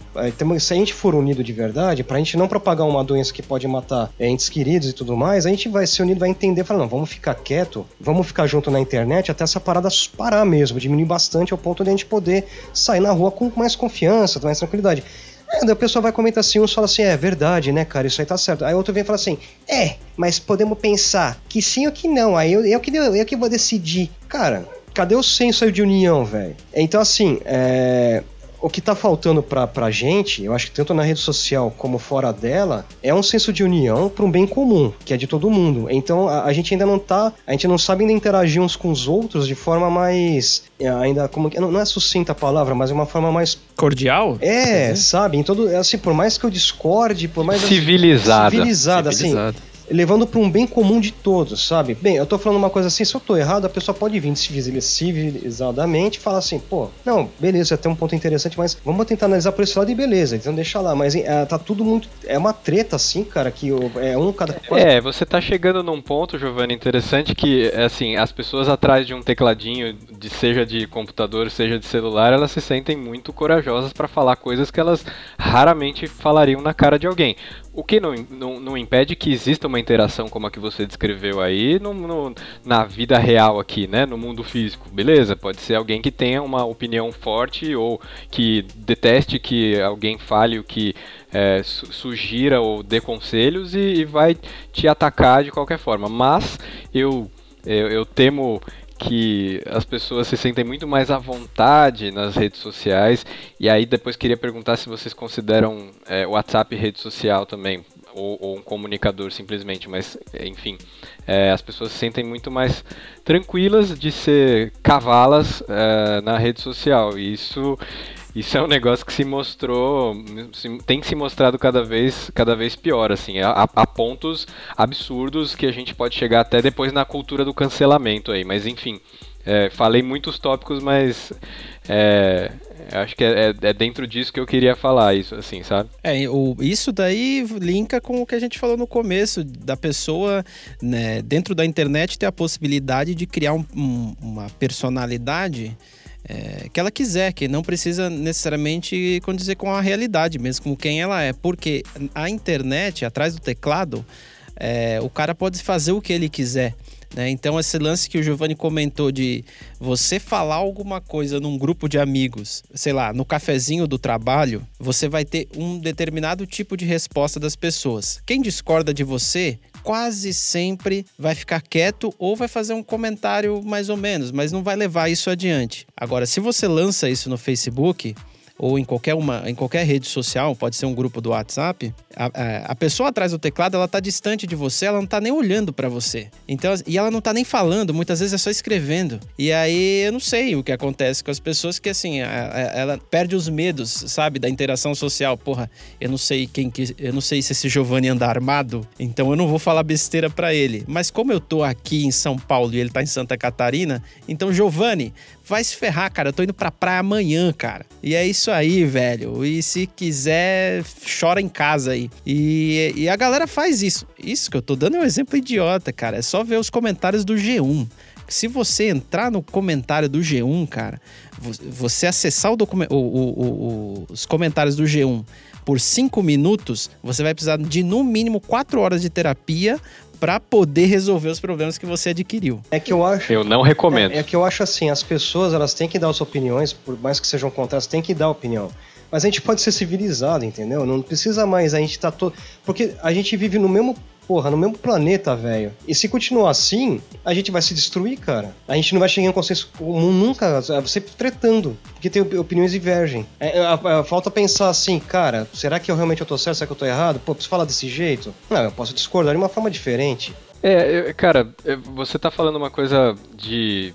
Se a gente for unido de verdade, pra gente não propagar uma doença que pode matar entes queridos e tudo mais, a gente vai ser unido, vai entender, falar, não, vamos ficar quieto, vamos ficar junto na internet até essa parada parar mesmo, diminuir bastante ao ponto de a gente poder sair na rua com mais confiança, com mais tranquilidade. Aí a pessoa vai comentar assim, uns fala assim, é verdade, né, cara, isso aí tá certo. Aí outro vem e fala assim, é, mas podemos pensar que sim ou que não, aí eu, eu, que, eu, eu que vou decidir. Cara, cadê o senso aí de união, velho? Então, assim, é, o que está faltando para a gente, eu acho que tanto na rede social como fora dela, é um senso de união para um bem comum, que é de todo mundo. Então a, a, gente ainda não tá, a gente não sabe ainda interagir uns com os outros de forma mais é, ainda como não, não é sucinta a palavra, mas é uma forma mais cordial? É, uhum. sabe? Em todo assim, por mais que eu discorde, por mais civilizada, civilizada, assim, levando para um bem comum de todos, sabe? Bem, eu tô falando uma coisa assim, se eu tô errado, a pessoa pode vir civilizadamente e falar assim, pô, não, beleza, tem um ponto interessante, mas vamos tentar analisar por esse lado e beleza, então deixa lá. Mas é, tá tudo muito. É uma treta, assim, cara, que é um cada. É, você tá chegando num ponto, Giovanni, interessante que, assim, as pessoas atrás de um tecladinho, de, seja de computador, seja de celular, elas se sentem muito corajosas para falar coisas que elas raramente falariam na cara de alguém. O que não, não, não, impede que exista uma interação como a que você descreveu aí no, no, na vida real aqui, né? No mundo físico. Beleza, pode ser alguém que tenha uma opinião forte ou que deteste que alguém fale o que é, sugira ou dê conselhos e, e vai te atacar de qualquer forma. Mas eu, eu, eu temo que as pessoas se sentem muito mais à vontade nas redes sociais. E aí depois queria perguntar se vocês consideram é, WhatsApp rede social também, ou, ou, um comunicador simplesmente, mas enfim, é, as pessoas se sentem muito mais tranquilas de ser cavalas é, na rede social. E isso isso é um negócio que se mostrou, tem se mostrado cada vez, cada vez pior, assim, a, a, pontos absurdos que a gente pode chegar até depois na cultura do cancelamento aí, mas enfim, é, falei muitos tópicos, mas é, acho que é, é, é, dentro disso que eu queria falar isso, assim, sabe? É, o, isso daí linka com o que a gente falou no começo, da pessoa, né, dentro da internet ter a possibilidade de criar um, um, uma personalidade é, que ela quiser, que não precisa necessariamente condizer com a realidade, mesmo com quem ela é. Porque a internet, atrás do teclado, é, o cara pode fazer o que ele quiser. Né? Então, esse lance que o Giovanni comentou de você falar alguma coisa num grupo de amigos, sei lá, no cafezinho do trabalho, você vai ter um determinado tipo de resposta das pessoas. Quem discorda de você quase sempre vai ficar quieto ou vai fazer um comentário mais ou menos, mas não vai levar isso adiante. Agora, se você lança isso no Facebook, ou em qualquer, uma, em qualquer rede social, pode ser um grupo do WhatsApp, a, a, a pessoa atrás do teclado, ela tá distante de você, ela não tá nem olhando para você. Então, e ela não tá nem falando, muitas vezes é só escrevendo. E aí eu não sei o que acontece com as pessoas que assim, a, ela perde os medos, sabe, da interação social. Porra, eu não sei quem que eu não sei se esse Giovanni anda armado, então eu não vou falar besteira para ele. Mas como eu tô aqui em São Paulo e ele tá em Santa Catarina, então Giovanni, vai se ferrar, cara. Eu tô indo pra praia amanhã, cara. E é isso aí, velho. E se quiser, chora em casa aí. E, e a galera faz isso. Isso que eu tô dando é um exemplo idiota, cara. É só ver os comentários do G1. Se você entrar no comentário do G1, cara, você acessar o o, o, os comentários do G1 por cinco minutos, você vai precisar de no mínimo quatro horas de terapia para poder resolver os problemas que você adquiriu. É que eu acho. Eu não recomendo. É, é, que eu acho assim, as pessoas elas têm que dar suas opiniões, por mais que sejam contrárias, têm que dar opinião. Mas a gente pode ser civilizado, entendeu? Não precisa mais a gente tá todo. Porque a gente vive no mesmo porra, no mesmo planeta, velho. E se continuar assim, a gente vai se destruir, cara. A gente não vai chegar em um consenso comum nunca, você tretando, porque tem opiniões divergem. É, é, falta pensar assim, cara, será que eu realmente eu tô certo, será que eu tô errado? Pô, preciso falar desse jeito? Não, eu posso discordar de uma forma diferente. É, cara, você tá falando uma coisa de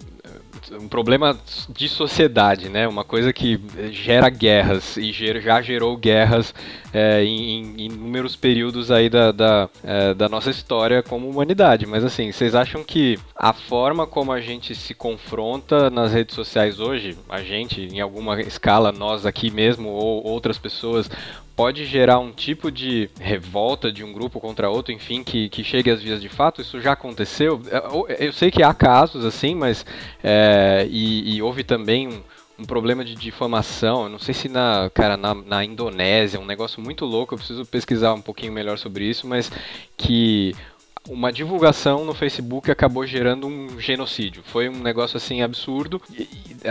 um problema de sociedade, né? Uma coisa que gera guerras e já gerou guerras é, em, em, inúmeros períodos aí da, da, é, da, nossa história como humanidade. Mas assim, vocês acham que a forma como a gente se confronta nas redes sociais hoje, a gente, em alguma escala, nós aqui mesmo ou outras pessoas, pode gerar um tipo de revolta de um grupo contra outro, enfim, que, que chegue às vias de fato? Isso já aconteceu? É, eu sei que há casos assim, mas. É, e, e, houve também um, um, problema de difamação. Não sei se na, cara, na, na Indonésia, um negócio muito louco, eu preciso pesquisar um pouquinho melhor sobre isso, mas que uma divulgação no Facebook acabou gerando um genocídio. Foi um negócio assim absurdo.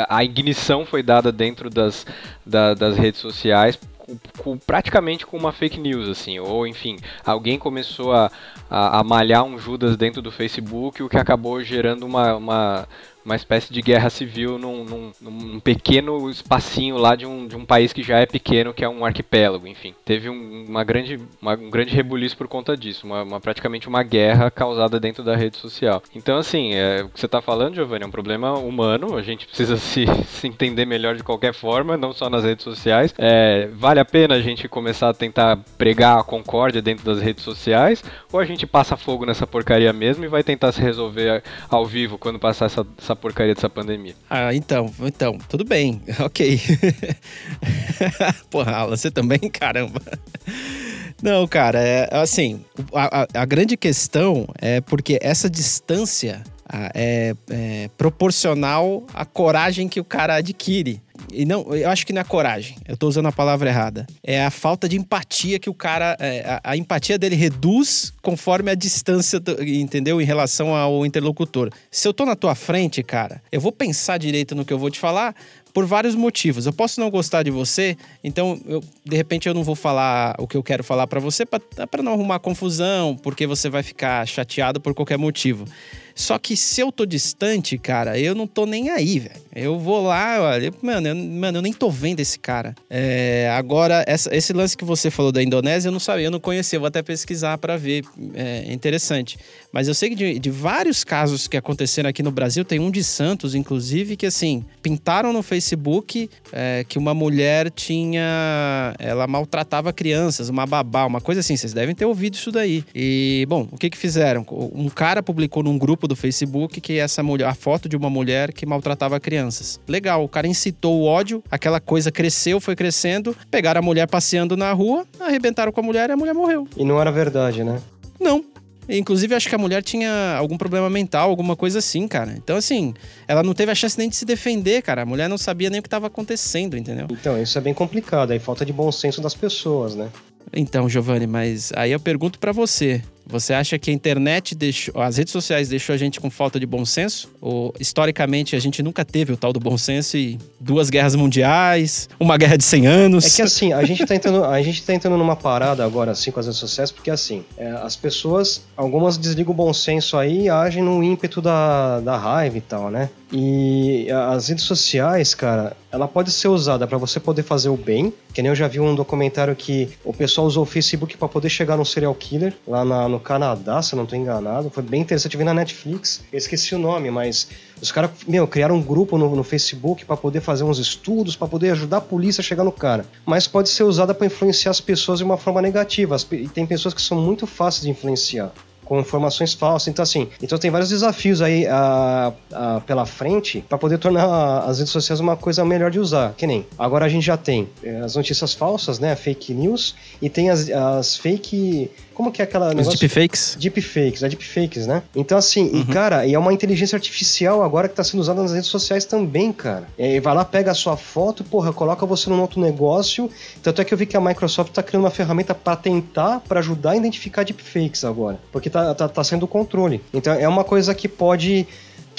A ignição foi dada dentro das, da, das redes sociais com, praticamente com uma fake news, assim, ou enfim, alguém começou a, a, a malhar um Judas dentro do Facebook, o que acabou gerando uma, uma uma espécie de guerra civil num, num, num, pequeno espacinho lá de um, de um país que já é pequeno, que é um arquipélago, enfim. Teve um, uma grande, uma, um grande rebuliço por conta disso, uma, uma, praticamente uma guerra causada dentro da rede social. Então, assim, é, o que você está falando, Giovanni, é um problema humano, a gente precisa se, se entender melhor de qualquer forma, não só nas redes sociais. É, vale a pena a gente começar a tentar pregar a concórdia dentro das redes sociais, ou a gente passa fogo nessa porcaria mesmo e vai tentar se resolver ao vivo quando passar essa, essa essa porcaria dessa pandemia. Ah, então, então, tudo bem, ok. Porra, Alan, você também? Caramba. Não, cara, é assim, a, a, grande questão é porque essa distância é, é proporcional à coragem que o cara adquire. E não, eu acho que não é coragem, eu tô usando a palavra errada. É a falta de empatia que o cara. É, a, a, empatia dele reduz conforme a distância, do, entendeu? Em relação ao interlocutor. Se eu tô na tua frente, cara, eu vou pensar direito no que eu vou te falar, por vários motivos. Eu posso não gostar de você, então eu, de repente eu não vou falar o que eu quero falar para você para não arrumar confusão, porque você vai ficar chateado por qualquer motivo. Só que se eu tô distante, cara, eu não tô nem aí, velho. Eu vou lá, olha, mano, eu, mano, eu nem tô vendo esse cara. É, agora, essa, esse lance que você falou da Indonésia, eu não sabia, eu não conhecia, vou até pesquisar para ver. É interessante. Mas eu sei que de, de, vários casos que aconteceram aqui no Brasil, tem um de Santos, inclusive, que assim, pintaram no Facebook é, que uma mulher tinha. Ela maltratava crianças, uma babá, uma coisa assim. Vocês devem ter ouvido isso daí. E, bom, o que que fizeram? Um cara publicou num grupo do Facebook que essa mulher, a foto de uma mulher que maltratava crianças. Legal, o cara incitou o ódio, aquela coisa cresceu, foi crescendo, pegaram a mulher passeando na rua, arrebentaram com a mulher e a mulher morreu. E não era verdade, né? Não, Inclusive, acho que a mulher tinha algum problema mental, alguma coisa assim, cara. Então, assim, ela não teve a chance nem de se defender, cara. A mulher não sabia nem o que estava acontecendo, entendeu? Então, isso é bem complicado. Aí falta de bom senso das pessoas, né? Então, Giovanni, mas aí eu pergunto para você. Você acha que a internet deixou, as redes sociais deixou a gente com falta de bom senso? Ou historicamente a gente nunca teve o tal do bom senso e duas guerras mundiais, uma guerra de 100 anos? É que assim, a gente tá entrando, a gente tá entrando numa parada agora assim com as redes sociais, porque assim, é, as pessoas, algumas desligam o bom senso aí e agem no ímpeto da, da raiva e tal, né? E as redes sociais, cara, ela pode ser usada para você poder fazer o bem, que nem eu já vi um documentário que o pessoal usou o Facebook para poder chegar num serial killer lá na, no Canadá, se eu não estou enganado. Foi bem interessante, ver na Netflix. Eu esqueci o nome, mas os caras, meu, criaram um grupo no, no Facebook para poder fazer uns estudos, para poder ajudar a polícia a chegar no cara. Mas pode ser usada para influenciar as pessoas de uma forma negativa. E tem pessoas que são muito fáceis de influenciar com informações falsas. Então, assim, então tem vários desafios aí a, a, pela frente para poder tornar as redes sociais uma coisa melhor de usar. Que nem agora a gente já tem eh, as notícias falsas, né? Fake news, e tem as, as fake como que é aquela Os deepfakes? Deepfakes, é deepfakes, né? Então, assim, Uhum. e cara, e é uma inteligência artificial agora que tá sendo usada nas redes sociais também, cara. E vai lá, pega a sua foto, porra, coloca você num outro negócio. Tanto é que eu vi que a Microsoft tá criando uma ferramenta para tentar, para ajudar a identificar deepfakes agora. Porque tá, tá, tá sendo o controle. Então é uma coisa que pode.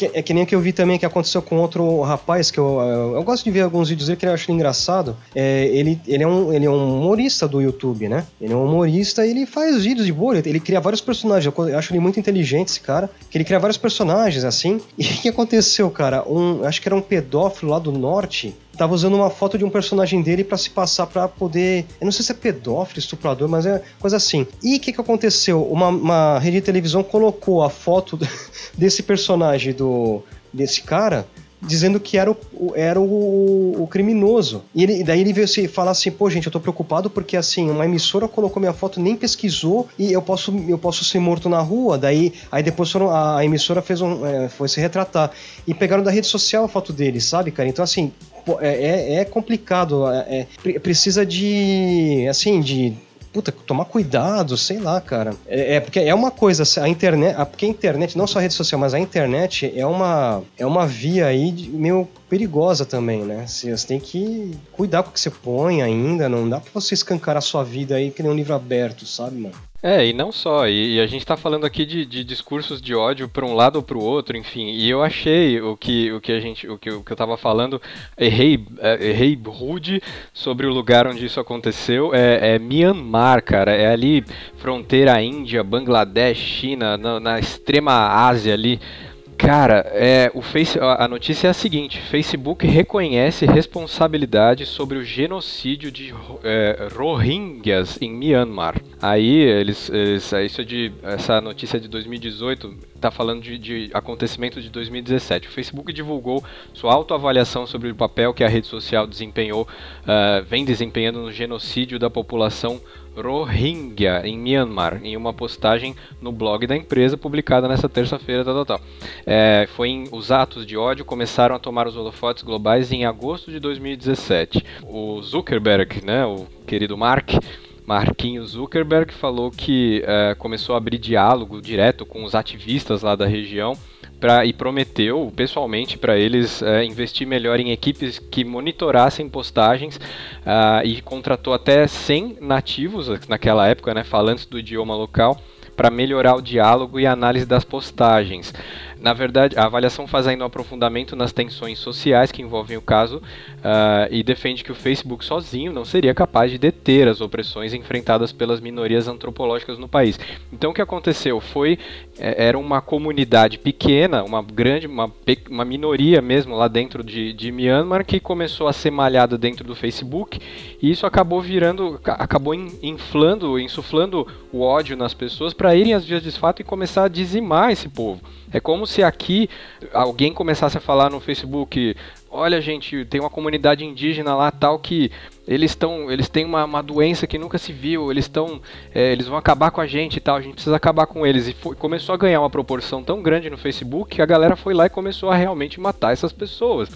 Que, é que nem o que eu vi também que aconteceu com outro rapaz, que eu, eu, eu gosto de ver alguns vídeos dele que eu acho engraçado. É, ele, ele, é um, ele é um humorista do YouTube, né? Ele é um humorista e ele faz vídeos de ele, ele cria vários personagens. Eu, eu acho ele muito inteligente, esse cara. Que ele cria vários personagens, assim. E o que aconteceu, cara? Um, acho que era um pedófilo lá do norte tava usando uma foto de um personagem dele para se passar para poder. Eu não sei se é pedófilo, estuprador, mas é coisa assim. E o que, que aconteceu? Uma, uma rede de televisão colocou a foto desse personagem do desse cara dizendo que era o, era o, o criminoso. E ele, daí ele veio se falar assim, pô, gente, eu tô preocupado porque assim, uma emissora colocou minha foto, nem pesquisou e eu posso, eu posso ser morto na rua. Daí, aí depois foram, a, a emissora fez um, é, foi se retratar e pegaram da rede social a foto dele, sabe, cara? Então assim, é, é- é complicado, é- é- pre- precisa de, assim, de Puta, tomar cuidado, sei lá, cara. É, é porque é uma coisa, a internet, a- porque a internet, não só a rede social, mas a internet é uma, é uma via aí meio perigosa também, né? Você você tem que cuidar com o que você põe ainda, não dá pra você escancar a sua vida aí que nem um livro aberto, sabe, mano? É, e não só, e, e a gente tá falando aqui de, de discursos de ódio para um lado ou para o outro, enfim, e eu achei o que, o que a gente, o que, o que eu tava falando, errei, é, errei rude sobre o lugar onde isso aconteceu, é, é Myanmar, cara, é ali fronteira Índia, Bangladesh, China, na, na extrema Ásia ali, Cara, é, o face, a notícia é a seguinte: Facebook reconhece responsabilidade sobre o genocídio de é, Rohingyas em Myanmar. Aí eles, eles- isso é de essa notícia é de 2018 está falando de, de acontecimento de 2017. O Facebook divulgou sua autoavaliação sobre o papel que a rede social desempenhou, ah, vem desempenhando no genocídio da população Rohingya em Myanmar, em uma postagem no blog da empresa publicada nessa terça-feira, tal, tal, tal. É, foi em, os atos de ódio começaram a tomar os holofotes globais em agosto de 2017. O Zuckerberg, né, o querido Mark, Marquinhos Zuckerberg falou que é, começou a abrir diálogo direto com os ativistas lá da região pra, e prometeu pessoalmente para eles é, investir melhor em equipes que monitorassem postagens ah, e contratou até 100 nativos naquela época, né, falantes do idioma local, para melhorar o diálogo e análise das postagens. Na verdade, a avaliação faz ainda um aprofundamento nas tensões sociais que envolvem o caso ah, e defende que o Facebook sozinho não seria capaz de deter as opressões enfrentadas pelas minorias antropológicas no país. Então o que aconteceu foi é, era uma comunidade pequena, uma grande, uma, uma minoria mesmo lá dentro de, de Myanmar que começou a ser malhada dentro do Facebook e isso acabou virando, ca- acabou in- inflando, insuflando o ódio nas pessoas para irem às vias de fato e começar a dizimar esse povo. É como se aqui alguém começasse a falar no Facebook, olha gente, tem uma comunidade indígena lá tal que eles estão, eles têm uma, uma doença que nunca se viu, eles estão, é, eles vão acabar com a gente e tal, a gente precisa acabar com eles e foi- começou a ganhar uma proporção tão grande no Facebook que a galera foi lá e começou a realmente matar essas pessoas.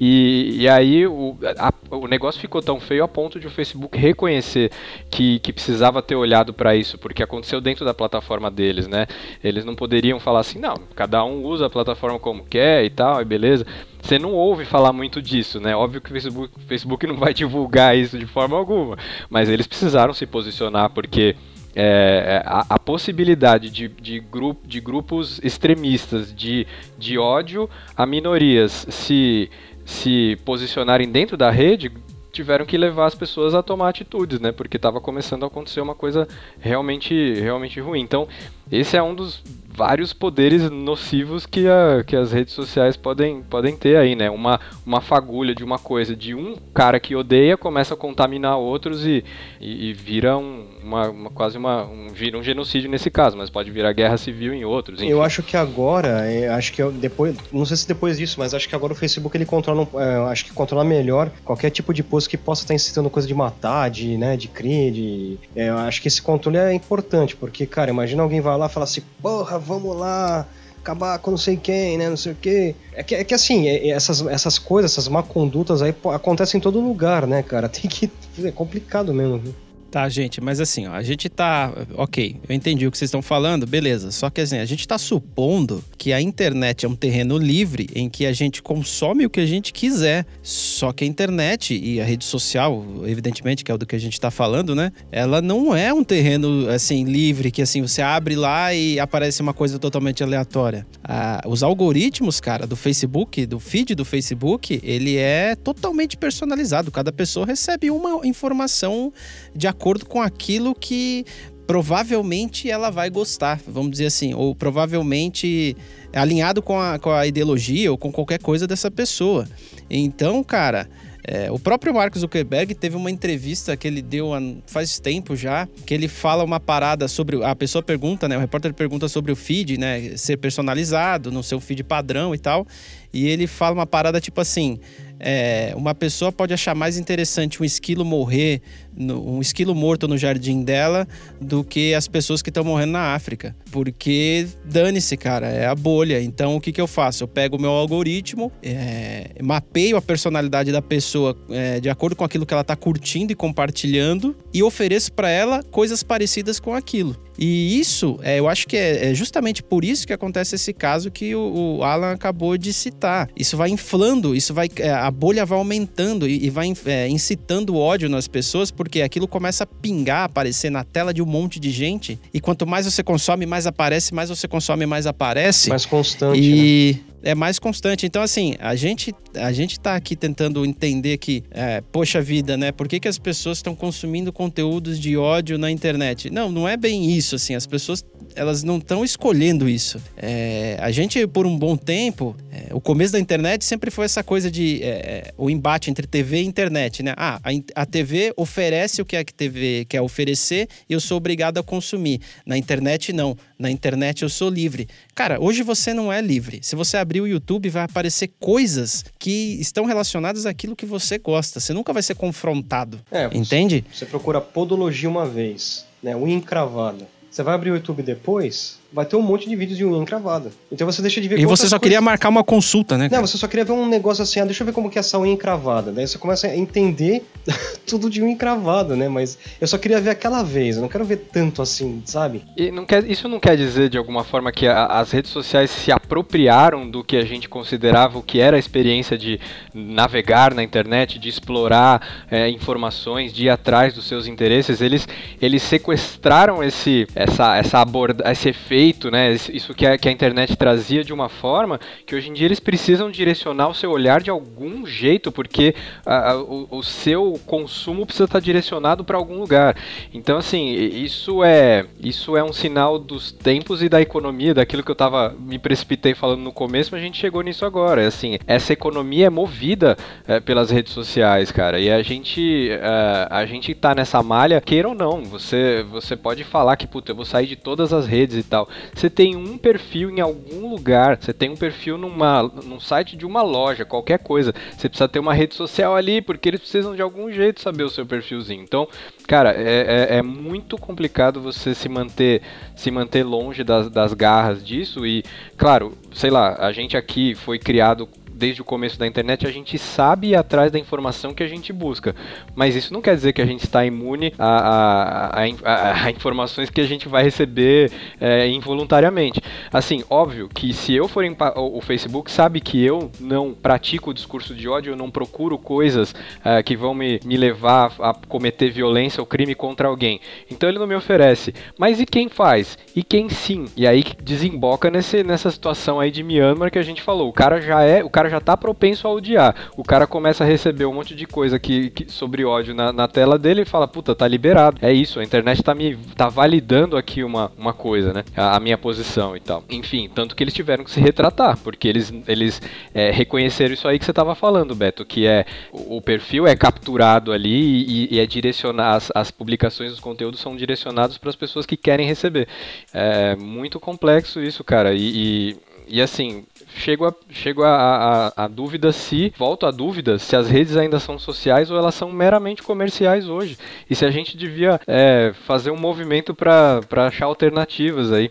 E, e aí o, a- o negócio ficou tão feio a ponto de o Facebook reconhecer que, que precisava ter olhado para isso, porque aconteceu dentro da plataforma deles, né? Eles não poderiam falar assim, não, cada um usa a plataforma como quer e tal, e beleza. Você não ouve falar muito disso, né? Óbvio que o Facebook, Facebook não vai divulgar isso de forma alguma, mas eles precisaram se posicionar porque é, a, a possibilidade de, de, grupo, de grupos extremistas de, de ódio a minorias se, se posicionarem dentro da rede tiveram que levar as pessoas a tomar atitudes, né? Porque estava começando a acontecer uma coisa realmente, realmente ruim. Então, esse é um dos vários poderes nocivos que, a, que as redes sociais podem, podem ter aí, né? Uma, uma fagulha de uma coisa de um cara que odeia começa a contaminar outros e, e, e vira um, uma, uma- quase uma, um, vira um genocídio nesse caso, mas pode virar guerra civil em outros. enfim. Eu acho que agora, é, acho que depois, não sei se depois disso, mas acho que agora o Facebook ele controla, é, acho que controla melhor qualquer tipo de post que possa estar incitando coisa de matar, de, né, de crime, de, é, eu acho que esse controle é importante, porque, cara, imagina alguém vai lá fala assim, porra, vamos lá, acabar com não sei quem, né, não sei o quê. É que, é que assim, é- é essas, essas coisas, essas má condutas aí pô, acontecem em todo lugar, né, cara, tem que, é complicado mesmo, viu? Tá, gente, mas assim, ó, a gente tá. Ok, eu entendi o que vocês estão falando, beleza. Só que assim, a gente tá supondo que a internet é um terreno livre em que a gente consome o que a gente quiser. Só que a internet e a rede social, evidentemente, que é o do que a gente tá falando, né? Ela não é um terreno assim, livre, que assim, você abre lá e aparece uma coisa totalmente aleatória. Ah, os algoritmos, cara, do Facebook, do feed do Facebook, ele é totalmente personalizado. Cada pessoa recebe uma informação de acordo com aquilo que provavelmente ela vai gostar, vamos dizer assim, ou provavelmente alinhado com a, com a ideologia ou com qualquer coisa dessa pessoa. Então, cara, é, o próprio Mark Zuckerberg teve uma entrevista que ele deu faz tempo já, que ele fala uma parada sobre. A pessoa pergunta, né? O repórter pergunta sobre o feed, né? Ser personalizado no seu feed padrão e tal. E ele fala uma parada tipo assim: é, uma pessoa pode achar mais interessante um esquilo morrer, um esquilo morto no jardim dela, do que as pessoas que estão morrendo na África. Porque dane-se, cara, é a bolha. Então o que, que eu faço? Eu pego o meu algoritmo, é, mapeio a personalidade da pessoa é, de acordo com aquilo que ela está curtindo e compartilhando e ofereço para ela coisas parecidas com aquilo. E isso, é, eu acho que é, é, justamente por isso que acontece esse caso que o, o Alan acabou de citar. Isso vai inflando, isso vai, é, a bolha vai aumentando e, e vai é, incitando ódio nas pessoas, porque aquilo começa a pingar, aparecer na tela de um monte de gente. E quanto mais você consome, mais aparece, mais você consome, mais aparece. Mais constante. E né? É mais constante. Então, assim, a gente, a gente tá aqui tentando entender que, é, poxa vida, né? Por que, que as pessoas estão consumindo conteúdos de ódio na internet? Não, não é bem isso, assim. As pessoas elas não estão escolhendo isso. É, a gente, por um bom tempo, é, o começo da internet sempre foi essa coisa de é, é o embate entre TV e internet, né? Ah, a, a, TV oferece o que a TV quer oferecer e eu sou obrigado a consumir. Na internet, não. Na internet eu sou livre. Cara, hoje você não é livre. Se você abrir o YouTube, vai aparecer coisas que estão relacionadas àquilo que você gosta. Você nunca vai ser confrontado. É, entende? Você, procura podologia uma vez, né? Unha encravada. Você vai abrir o YouTube depois, vai ter um monte de vídeos de unha encravada. Então você deixa de ver E você só coisas... queria marcar uma consulta, né? Cara? Não, você só queria ver um negócio assim, ah, deixa eu ver como que é essa unha encravada. Daí você começa a entender tudo de unha encravada, né? Mas eu só queria ver aquela vez, eu não quero ver tanto assim, sabe? E não quer, isso não quer dizer, de alguma forma, que a, as redes sociais se apropriaram do que a gente considerava o que era a experiência de navegar na internet, de explorar é, informações, de ir atrás dos seus interesses. Eles, eles sequestraram esse, essa, essa aborda, esse efeito feito, né? Isso que a, que a internet trazia de uma forma que hoje em dia eles precisam direcionar o seu olhar de algum jeito, porque a, a, o, o, seu consumo precisa estar direcionado para algum lugar. Então, assim, isso é isso é um sinal dos tempos e da economia, daquilo que eu tava me precipitei falando no começo, mas a gente chegou nisso agora. Assim, essa economia é movida é, pelas redes sociais, cara, e a gente é, a gente tá nessa malha, queira ou não. Você você pode falar que puta, eu vou sair de todas as redes e tal. Você tem um perfil em algum lugar, você tem um perfil numa, num site de uma loja, qualquer coisa. Você precisa ter uma rede social ali, porque eles precisam de algum jeito saber o seu perfilzinho. Então, cara, é, é, é muito complicado você se manter, se manter longe das, das garras disso. E, claro, sei lá, a gente aqui foi criado desde o começo da internet, a gente sabe ir atrás da informação que a gente busca. Mas isso não quer dizer que a gente está imune a, a, a, a, informações que a gente vai receber é, involuntariamente. Assim, óbvio que se eu for em o Facebook sabe que eu não pratico o discurso de ódio, eu não procuro coisas é, que vão me, me levar a cometer violência ou crime contra alguém. Então ele não me oferece. Mas e quem faz? E quem sim? E aí desemboca nesse, nessa situação aí de Myanmar que a gente falou. O cara já é, o cara cara já tá propenso a odiar. O cara começa a receber um monte de coisa que, que sobre ódio na, na, tela dele e fala, puta, tá liberado. É isso, a internet tá me tá validando aqui uma, uma coisa, né? A, a minha posição e tal. Enfim, tanto que eles tiveram que se retratar, porque eles, eles é, reconheceram isso aí que você tava falando, Beto, que é o, o perfil é capturado ali e, e é direcionado, as, as publicações, os conteúdos são direcionados para as pessoas que querem receber. É muito complexo isso, cara. e, e e assim, chego a, chego a, a, a, dúvida se, volto à dúvida, se as redes ainda são sociais ou elas são meramente comerciais hoje. E se a gente devia é, fazer um movimento para achar alternativas aí.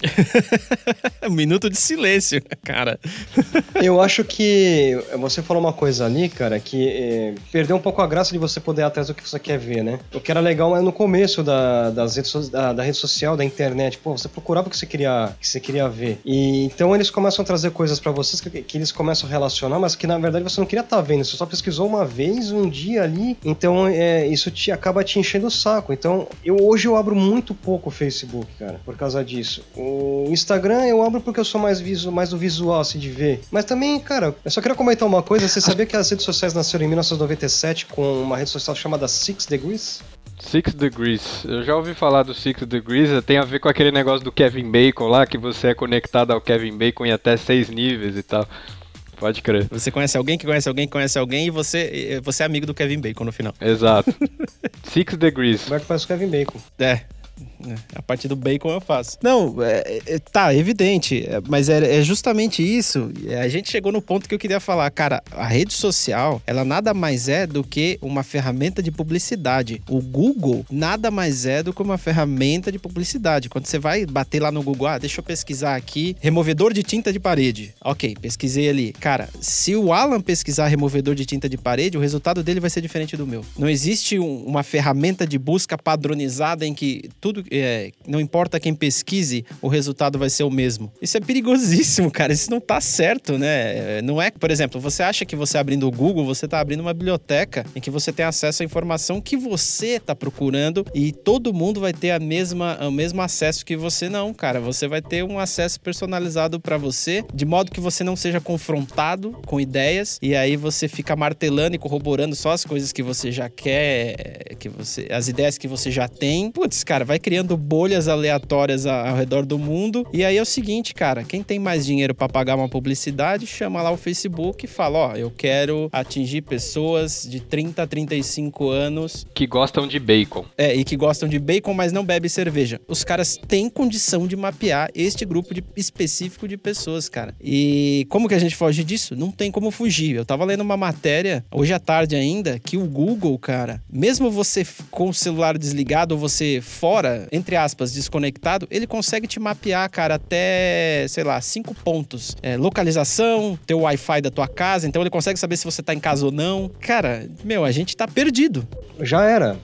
minuto de silêncio, cara. Eu acho que você falou uma coisa ali, cara, que é, perdeu um pouco a graça de você poder ir atrás do que você quer ver, né? O que era legal é no começo da, das redes, da, da, rede social, da internet. Pô, você procurava o que você queria, que você queria ver. E então eles começam a trazer coisas para vocês que, que, eles começam a relacionar, mas que na verdade você não queria estar tá vendo. Você só pesquisou uma vez, um dia ali. Então é, isso te acaba te enchendo o saco. Então eu hoje eu abro muito pouco o Facebook, cara, por causa disso. O Instagram eu abro porque eu sou mais, visu, mais do visual, assim, de ver. Mas também, cara, eu só queria comentar uma coisa. Você sabia que as redes sociais nasceram em 1997 com uma rede social chamada Six Degrees? Six Degrees. Eu já ouvi falar do Six Degrees, tem a ver com aquele negócio do Kevin Bacon lá, que você é conectado ao Kevin Bacon em até seis níveis e tal. Pode crer. Você conhece alguém que conhece alguém que conhece alguém e você, você é amigo do Kevin Bacon no final. Exato. Six Degrees. Como é que faz o Kevin Bacon? É, é, a partir do bacon eu faço. Não, é, é, tá, evidente. É, mas é, é, justamente isso. A gente chegou no ponto que eu queria falar. Cara, a rede social, ela nada mais é do que uma ferramenta de publicidade. O Google nada mais é do que uma ferramenta de publicidade. Quando você vai bater lá no Google, ah, deixa eu pesquisar aqui, removedor de tinta de parede. Ok, pesquisei ali. Cara, se o Alan pesquisar removedor de tinta de parede, o resultado dele vai ser diferente do meu. Não existe um, uma ferramenta de busca padronizada em que tudo, é, não importa quem pesquise, o resultado vai ser o mesmo. Isso é perigosíssimo, cara. Isso não tá certo, né? É, não é, por exemplo, você acha que você abrindo o Google, você tá abrindo uma biblioteca em que você tem acesso à informação que você tá procurando e todo mundo vai ter a mesma, o mesmo acesso que você não, cara. Você vai ter um acesso personalizado para você, de modo que você não seja confrontado com ideias e aí você fica martelando e corroborando só as coisas que você já quer, que você, as ideias que você já tem. Putz, cara, vai criando bolhas aleatórias ao redor do mundo. E aí é o seguinte, cara, quem tem mais dinheiro para pagar uma publicidade, chama lá o Facebook e fala: Ó, eu quero atingir pessoas de 30 a 35 anos. Que gostam de bacon. É, e que gostam de bacon, mas não bebem cerveja. Os caras têm condição de mapear este grupo de, específico de pessoas, cara. E como que a gente foge disso? Não tem como fugir. Eu tava lendo uma matéria, hoje à tarde ainda, que o Google, cara, mesmo você com o celular desligado ou você fora entre aspas, desconectado, ele consegue te mapear, cara, até, sei lá, cinco pontos. É, localização, teu Wi-Fi da tua casa, então ele consegue saber se você tá em casa ou não. Cara, meu, a gente tá perdido. Já era.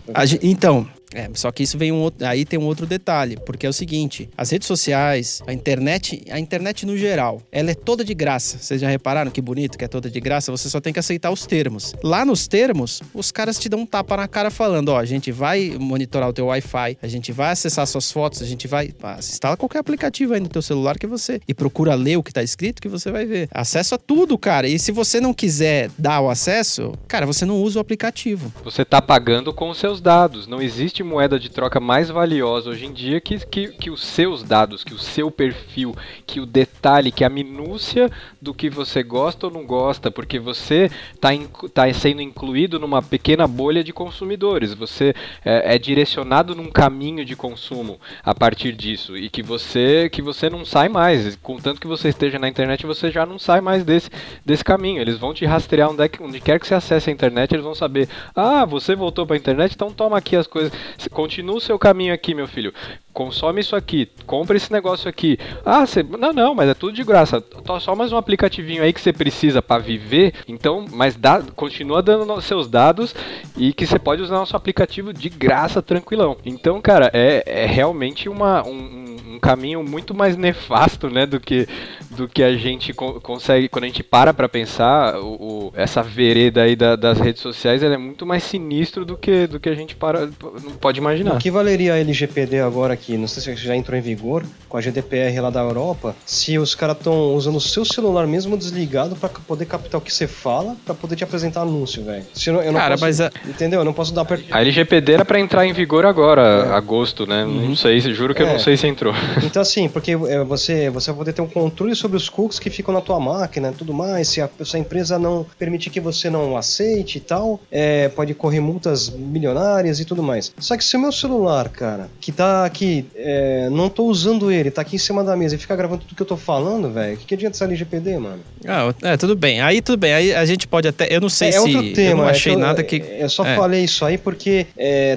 então, é, só que isso vem um outro, aí tem um outro detalhe, porque é o seguinte, as redes sociais, a internet, a internet no geral, ela é toda de graça. Vocês já repararam que bonito que é toda de graça? Você só tem que aceitar os termos. Lá nos termos, os caras te dão um tapa na cara falando, ó, a gente vai monitorar o teu Wi-Fi, a gente vai acessar suas fotos, a gente vai, ah, instala qualquer aplicativo aí no teu celular que você e procura ler o que tá escrito que você vai ver. Acesso a tudo, cara. E se você não quiser dar o acesso, cara, você não usa o aplicativo. Você tá pagando com os seus dados. Não existe moeda de troca mais valiosa hoje em dia que, que, que os seus dados, que o seu perfil, que o detalhe, que a minúcia do que você gosta ou não gosta, porque você está tá sendo incluído numa pequena bolha de consumidores. Você é, é, direcionado num caminho de consumo a partir disso e que você que você não sai mais. Contanto que você esteja na internet, você já não sai mais desse, desse caminho. Eles vão te rastrear onde, é que, onde quer que você acesse a internet, eles vão saber: ah, você voltou para a internet, então toma aqui as coisas. Continua o seu caminho aqui, meu filho. Consome isso aqui, compra esse negócio aqui. Ah, você. Não, não, mas é tudo de graça. Só mais um aplicativinho aí que você precisa para viver. Então, mas dá, continua dando seus dados e que você pode usar nosso aplicativo de graça, tranquilão. Então, cara, é, é realmente uma, um, um caminho muito mais nefasto, né, do que, do que a gente co consegue, quando a gente para pra pensar, o, o essa vereda aí da, das redes sociais, é muito mais sinistro do que, do que a gente para, não pode imaginar. O que valeria a LGPD agora aqui? Não sei se já entrou em vigor com a GDPR lá da Europa, se os caras estão usando o seu celular mesmo desligado para poder captar o que você fala, para poder te apresentar anúncio, velho. Eu não Cara, posso, mas a... entendeu? Eu não posso dar per... A LGPD era para entrar em vigor agora, é. agosto, né? Uhum. Não sei, juro que é. eu não sei se entrou. Então assim, porque é, você você vai poder ter um controle sobre os cookies que ficam na tua máquina e tudo mais, se a, se a, empresa não permitir que você não aceite e tal, é, pode correr multas milionárias e tudo mais. Só que se o meu celular, cara, que tá aqui, é, não tô usando ele, tá aqui em cima da mesa e fica gravando tudo que eu tô falando, velho, o que, que adianta essa LGPD, mano? Ah, é, tudo bem. Aí tudo bem. Aí a gente pode até. Eu não sei é, se. outro tema, eu não é achei eu, nada que. Eu só falei isso aí porque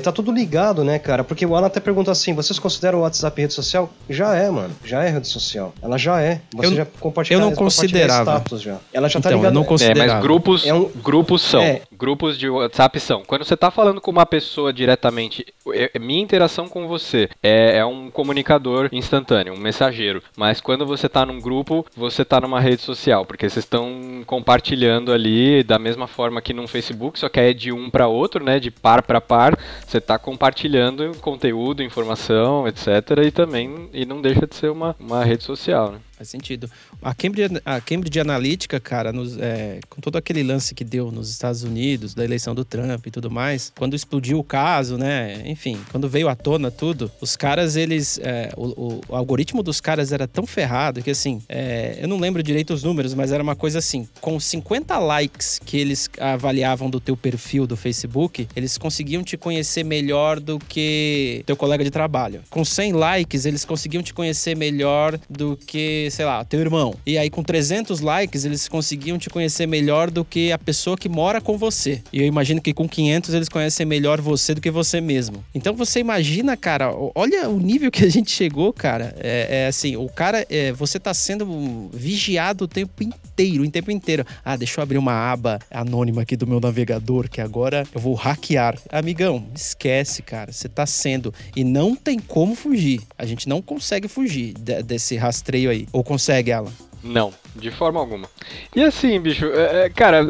tá tudo ligado, né, cara? Porque o Alan até perguntou assim: vocês consideram o WhatsApp rede social? Já é, mano. Já é rede social. Ela já é. Você eu, já compartilha Eu não considerava. Status já. Ela já tá então, ligada. Eu não considerava. É, mas grupos, é um... grupos são. É. Grupos de WhatsApp são. Quando você tá falando com uma pessoa diretamente, minha interação com você é, é um comunicador instantâneo, um mensageiro. Mas quando você tá num grupo, você tá numa rede social, porque vocês estão compartilhando ali da mesma forma que num Facebook, só que é de um para outro, né? De par para par. Você tá compartilhando conteúdo, informação, etc. E também e não deixa de ser uma, uma rede social, né? Faz sentido. A Cambridge, a Cambridge Analytica, cara, nos, é, com todo aquele lance que deu nos Estados Unidos, da eleição do Trump e tudo mais, quando explodiu o caso, né? Enfim, quando veio à tona tudo, os caras, eles. É, o, o, algoritmo dos caras era tão ferrado que, assim, é, eu não lembro direito os números, mas era uma coisa assim: com 50 likes que eles avaliavam do teu perfil do Facebook, eles conseguiam te conhecer melhor do que teu colega de trabalho. Com 100 likes, eles conseguiam te conhecer melhor do que sei lá, teu irmão. E aí com 300 likes eles conseguiam te conhecer melhor do que a pessoa que mora com você. E eu imagino que com 500 eles conhecem melhor você do que você mesmo. Então você imagina, cara, olha o nível que a gente chegou, cara. É, é assim, o cara, é, você tá sendo vigiado o tempo inteiro, o tempo inteiro. Ah, deixa eu abrir uma aba anônima aqui do meu navegador que agora eu vou hackear. Amigão, esquece, cara. Você tá sendo e não tem como fugir. A gente não consegue fugir desse rastreio aí. Ou consegue, Alan? Não, de forma alguma. E assim, bicho, é, é cara,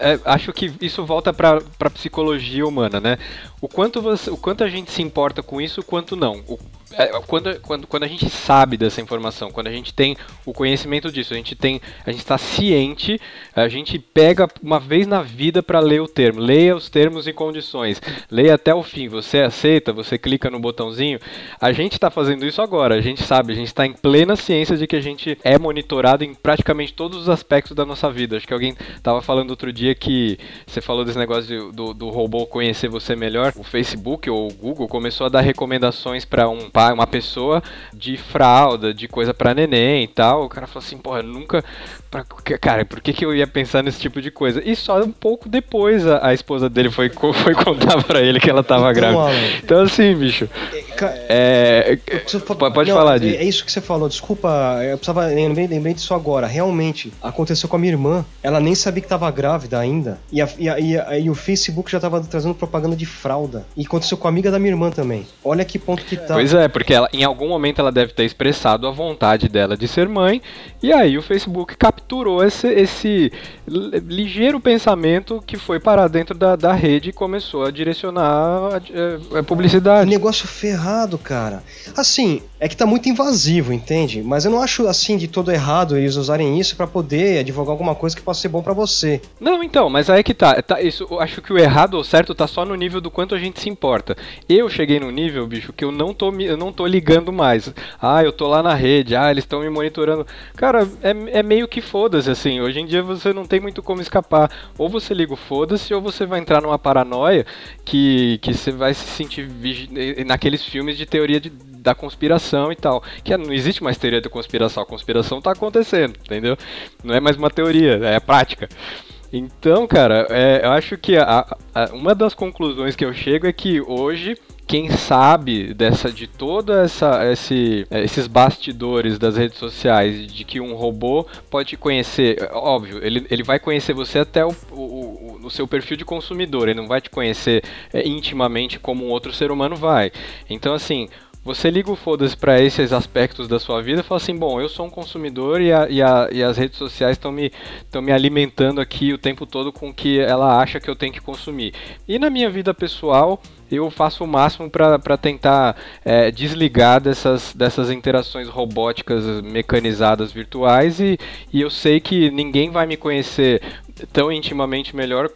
é, é, acho que isso volta pra, pra psicologia humana, né? O quanto, você, o quanto a gente se importa com isso, o quanto não. O, é, quando, quando, quando a gente sabe dessa informação, quando a gente tem o conhecimento disso, a gente tem, a gente está ciente, a gente pega uma vez na vida para ler o termo, leia os termos e condições, leia até o fim. Você aceita, você clica no botãozinho. A gente está fazendo isso agora. A gente sabe, a gente está em plena ciência de que a gente é monitorado em praticamente todos os aspectos da nossa vida. Acho que alguém estava falando outro dia que você falou desse negócio de, do, do robô conhecer você melhor. O Facebook ou o Google começou a dar recomendações para um pai, uma pessoa de fralda, de coisa para neném e tal. O cara falou assim, porra, nunca. Pra, cara, por que, que eu ia pensar nesse tipo de coisa? E só um pouco depois a, a esposa dele foi, foi contar para ele que ela tava então, grávida. Então, assim, bicho. É, pode não, falar disso. É isso que você falou, desculpa, eu precisava. Lembrei, lembrei disso agora. Realmente, aconteceu com a minha irmã. Ela nem sabia que tava grávida ainda. E, a, e, a, e, a, e o Facebook já tava trazendo propaganda de fralda. E aconteceu com a amiga da minha irmã também. Olha que ponto que tá. Pois é, porque ela, em algum momento ela deve ter expressado a vontade dela de ser mãe, e aí o Facebook capturou esse, esse ligeiro pensamento que foi parar dentro da, da rede e começou a direcionar a, a, a publicidade. Que negócio ferrado, cara. Assim, é que tá muito invasivo, entende? Mas eu não acho assim de todo errado eles usarem isso para poder advogar alguma coisa que possa ser bom para você. Não, então, mas aí que tá, tá. Isso, eu acho que o errado ou certo tá só no nível do quanto a gente se importa. Eu cheguei no nível, bicho, que eu não tô eu não tô ligando mais. Ah, eu tô lá na rede, ah, eles estão me monitorando. Cara, é, é meio que foda-se, assim. Hoje em dia você não tem muito como escapar. Ou você liga o foda-se, ou você vai entrar numa paranoia que, que você vai se sentir naqueles filmes de teoria de, da conspiração e tal. Que não existe mais teoria da conspiração. A conspiração tá acontecendo, entendeu? Não é mais uma teoria, é prática. Então, cara, é, eu acho que a, a, uma das conclusões que eu chego é que hoje quem sabe dessa de toda essa esse, esses bastidores das redes sociais de que um robô pode conhecer óbvio ele, ele vai conhecer você até o, o, o seu perfil de consumidor ele não vai te conhecer é, intimamente como um outro ser humano vai então assim você liga o foda-se para esses aspectos da sua vida e fala assim: bom, eu sou um consumidor e, a, e, a, e as redes sociais estão me, me alimentando aqui o tempo todo com o que ela acha que eu tenho que consumir. E na minha vida pessoal, eu faço o máximo para tentar é, desligar dessas, dessas interações robóticas, mecanizadas, virtuais, e, e eu sei que ninguém vai me conhecer tão intimamente melhor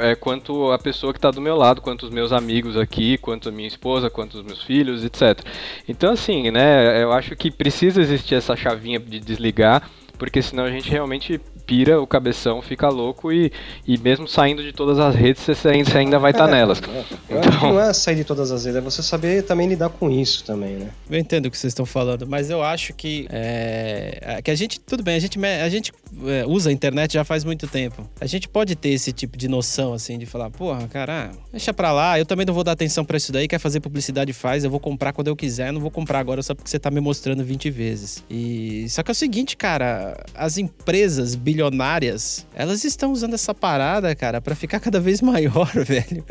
é, quanto a pessoa que está do meu lado, quanto os meus amigos aqui, quanto a minha esposa, quanto os meus filhos, etc. Então, assim, né, eu acho que precisa existir essa chavinha de desligar porque senão a gente realmente pira o cabeção, fica louco e, e mesmo saindo de todas as redes, você ainda, você ainda vai estar tá é, nelas. Eu então... acho que não é sair de todas as redes, é você saber também lidar com isso também, né? Eu entendo o que vocês estão falando, mas eu acho que, é, que a gente, tudo bem, a gente, a gente é, usa a internet já faz muito tempo. A gente pode ter esse tipo de noção, assim, de falar, porra, cara, deixa pra lá, eu também não vou dar atenção pra isso daí, quer fazer publicidade, faz, eu vou comprar quando eu quiser, não vou comprar agora só porque você tá me mostrando 20 vezes. E só que é o seguinte, cara, as empresas bilionárias, elas estão usando essa parada, cara, para ficar cada vez maior, velho,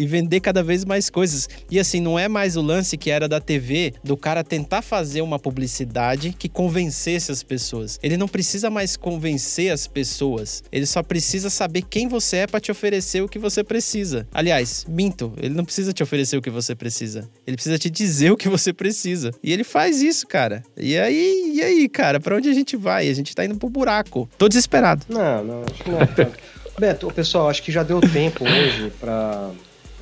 e vender cada vez mais coisas. E assim, não é mais o lance que era da TV, do cara tentar fazer uma publicidade que convencesse as pessoas. Ele não precisa mais convencer as pessoas, ele só precisa saber quem você é para te oferecer o que você precisa. Aliás, minto, ele não precisa te oferecer o que você precisa. Ele precisa te dizer o que você precisa. E ele faz isso, cara. E aí, e aí, cara, para onde a gente vai? A gente tá indo pro buraco. Tô desesperado. Não, não, acho que não. É Beto, pessoal, acho que já deu tempo hoje para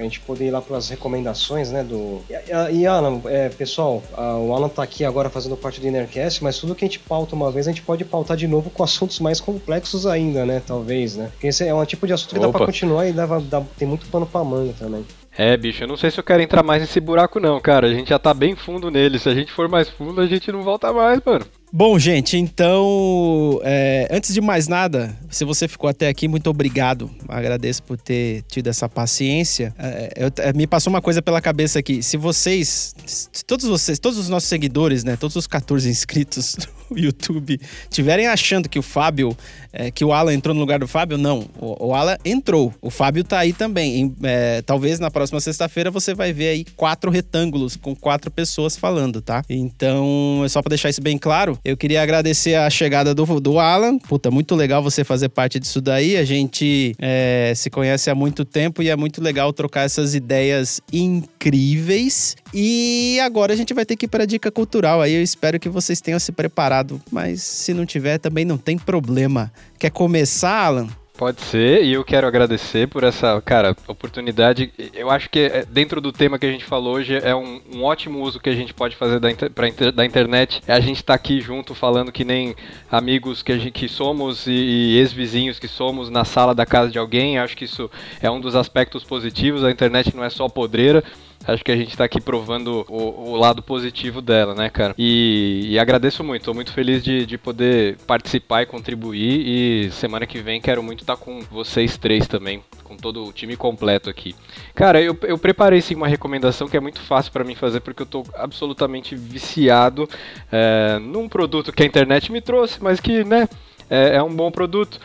a gente poder ir lá para as recomendações, né, do... E, e Alan, é, pessoal, a, o Alan tá aqui agora fazendo parte do Innercast, mas tudo que a gente pauta uma vez, a gente pode pautar de novo com assuntos mais complexos ainda, né, talvez, né? Porque esse é um tipo de assunto que Opa. dá para continuar e dá, dá, tem muito pano para manga também. É, bicho, eu não sei se eu quero entrar mais nesse buraco não, cara. A gente já tá bem fundo nele. Se a gente for mais fundo, a gente não volta mais, mano. Bom, gente, então, é, antes de mais nada, se você ficou até aqui, muito obrigado. Agradeço por ter tido essa paciência. É, eu, é, me passou uma coisa pela cabeça aqui. Se vocês, se todos vocês, todos os nossos seguidores, né, todos os 14 inscritos YouTube, tiverem achando que o Fábio, é, que o Alan entrou no lugar do Fábio, não. O, o Alan entrou. O Fábio tá aí também. Em, é, talvez na próxima sexta-feira você vai ver aí quatro retângulos com quatro pessoas falando, tá? Então, é só para deixar isso bem claro. Eu queria agradecer a chegada do, do Alan. Puta, muito legal você fazer parte disso daí. A gente é, se conhece há muito tempo e é muito legal trocar essas ideias incríveis. E agora a gente vai ter que ir para a dica cultural. Aí eu espero que vocês tenham se preparado, mas se não tiver também não tem problema. Quer começar, Alan? Pode ser, e eu quero agradecer por essa, cara, oportunidade. Eu acho que é, dentro do tema que a gente falou hoje é um, um ótimo uso que a gente pode fazer da, inter, pra, da internet. É a gente estar tá aqui junto falando que nem amigos que, a gente, que somos e, e ex-vizinhos que somos na sala da casa de alguém. Acho que isso é um dos aspectos positivos. A internet não é só podreira acho que a gente tá aqui provando o, o lado positivo dela, né, cara? E, e agradeço muito, tô muito feliz de, de poder participar e contribuir. E semana que vem quero muito estar tá com vocês três também, com todo o time completo aqui. Cara, eu, eu preparei sim uma recomendação que é muito fácil para mim fazer, porque eu tô absolutamente viciado é, num produto que a internet me trouxe, mas que, né, é, é um bom produto.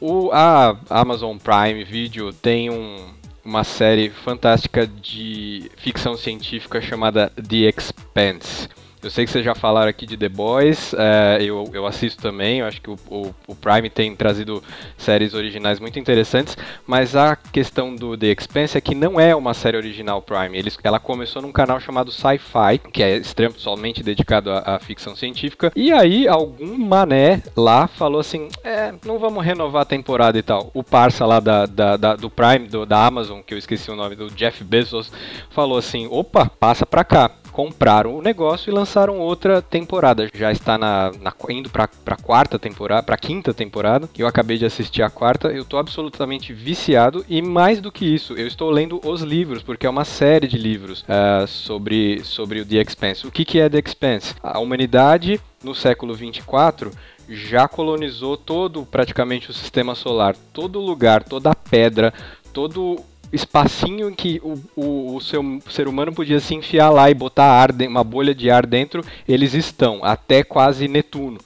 O, a Amazon Prime Video tem um, uma série fantástica de ficção científica chamada The Expanse. Eu sei que vocês já falaram aqui de The Boys, é, eu, eu assisto também, eu acho que o, o, o, Prime tem trazido séries originais muito interessantes, mas a questão do The Expanse é que não é uma série original Prime, Eles, ela começou num canal chamado Sci-Fi, que é extremamente dedicado à, à, ficção científica, e aí algum mané lá falou assim, é, não vamos renovar a temporada e tal. O parça lá da, da, da do Prime, do, da Amazon, que eu esqueci o nome, do Jeff Bezos, falou assim, opa, passa pra cá compraram o negócio e lançaram outra temporada. Já está na, na indo para a quarta temporada, para quinta temporada. Eu acabei de assistir a quarta. Eu estou absolutamente viciado e mais do que isso, eu estou lendo os livros porque é uma série de livros uh, sobre sobre o The Expanse. O que, que é The Expanse? A humanidade no século 24 já colonizou todo praticamente o sistema solar, todo lugar, toda pedra, todo espacinho em que o, o, o seu ser humano podia se enfiar lá e botar ar, uma bolha de ar dentro, eles estão, até quase Netuno.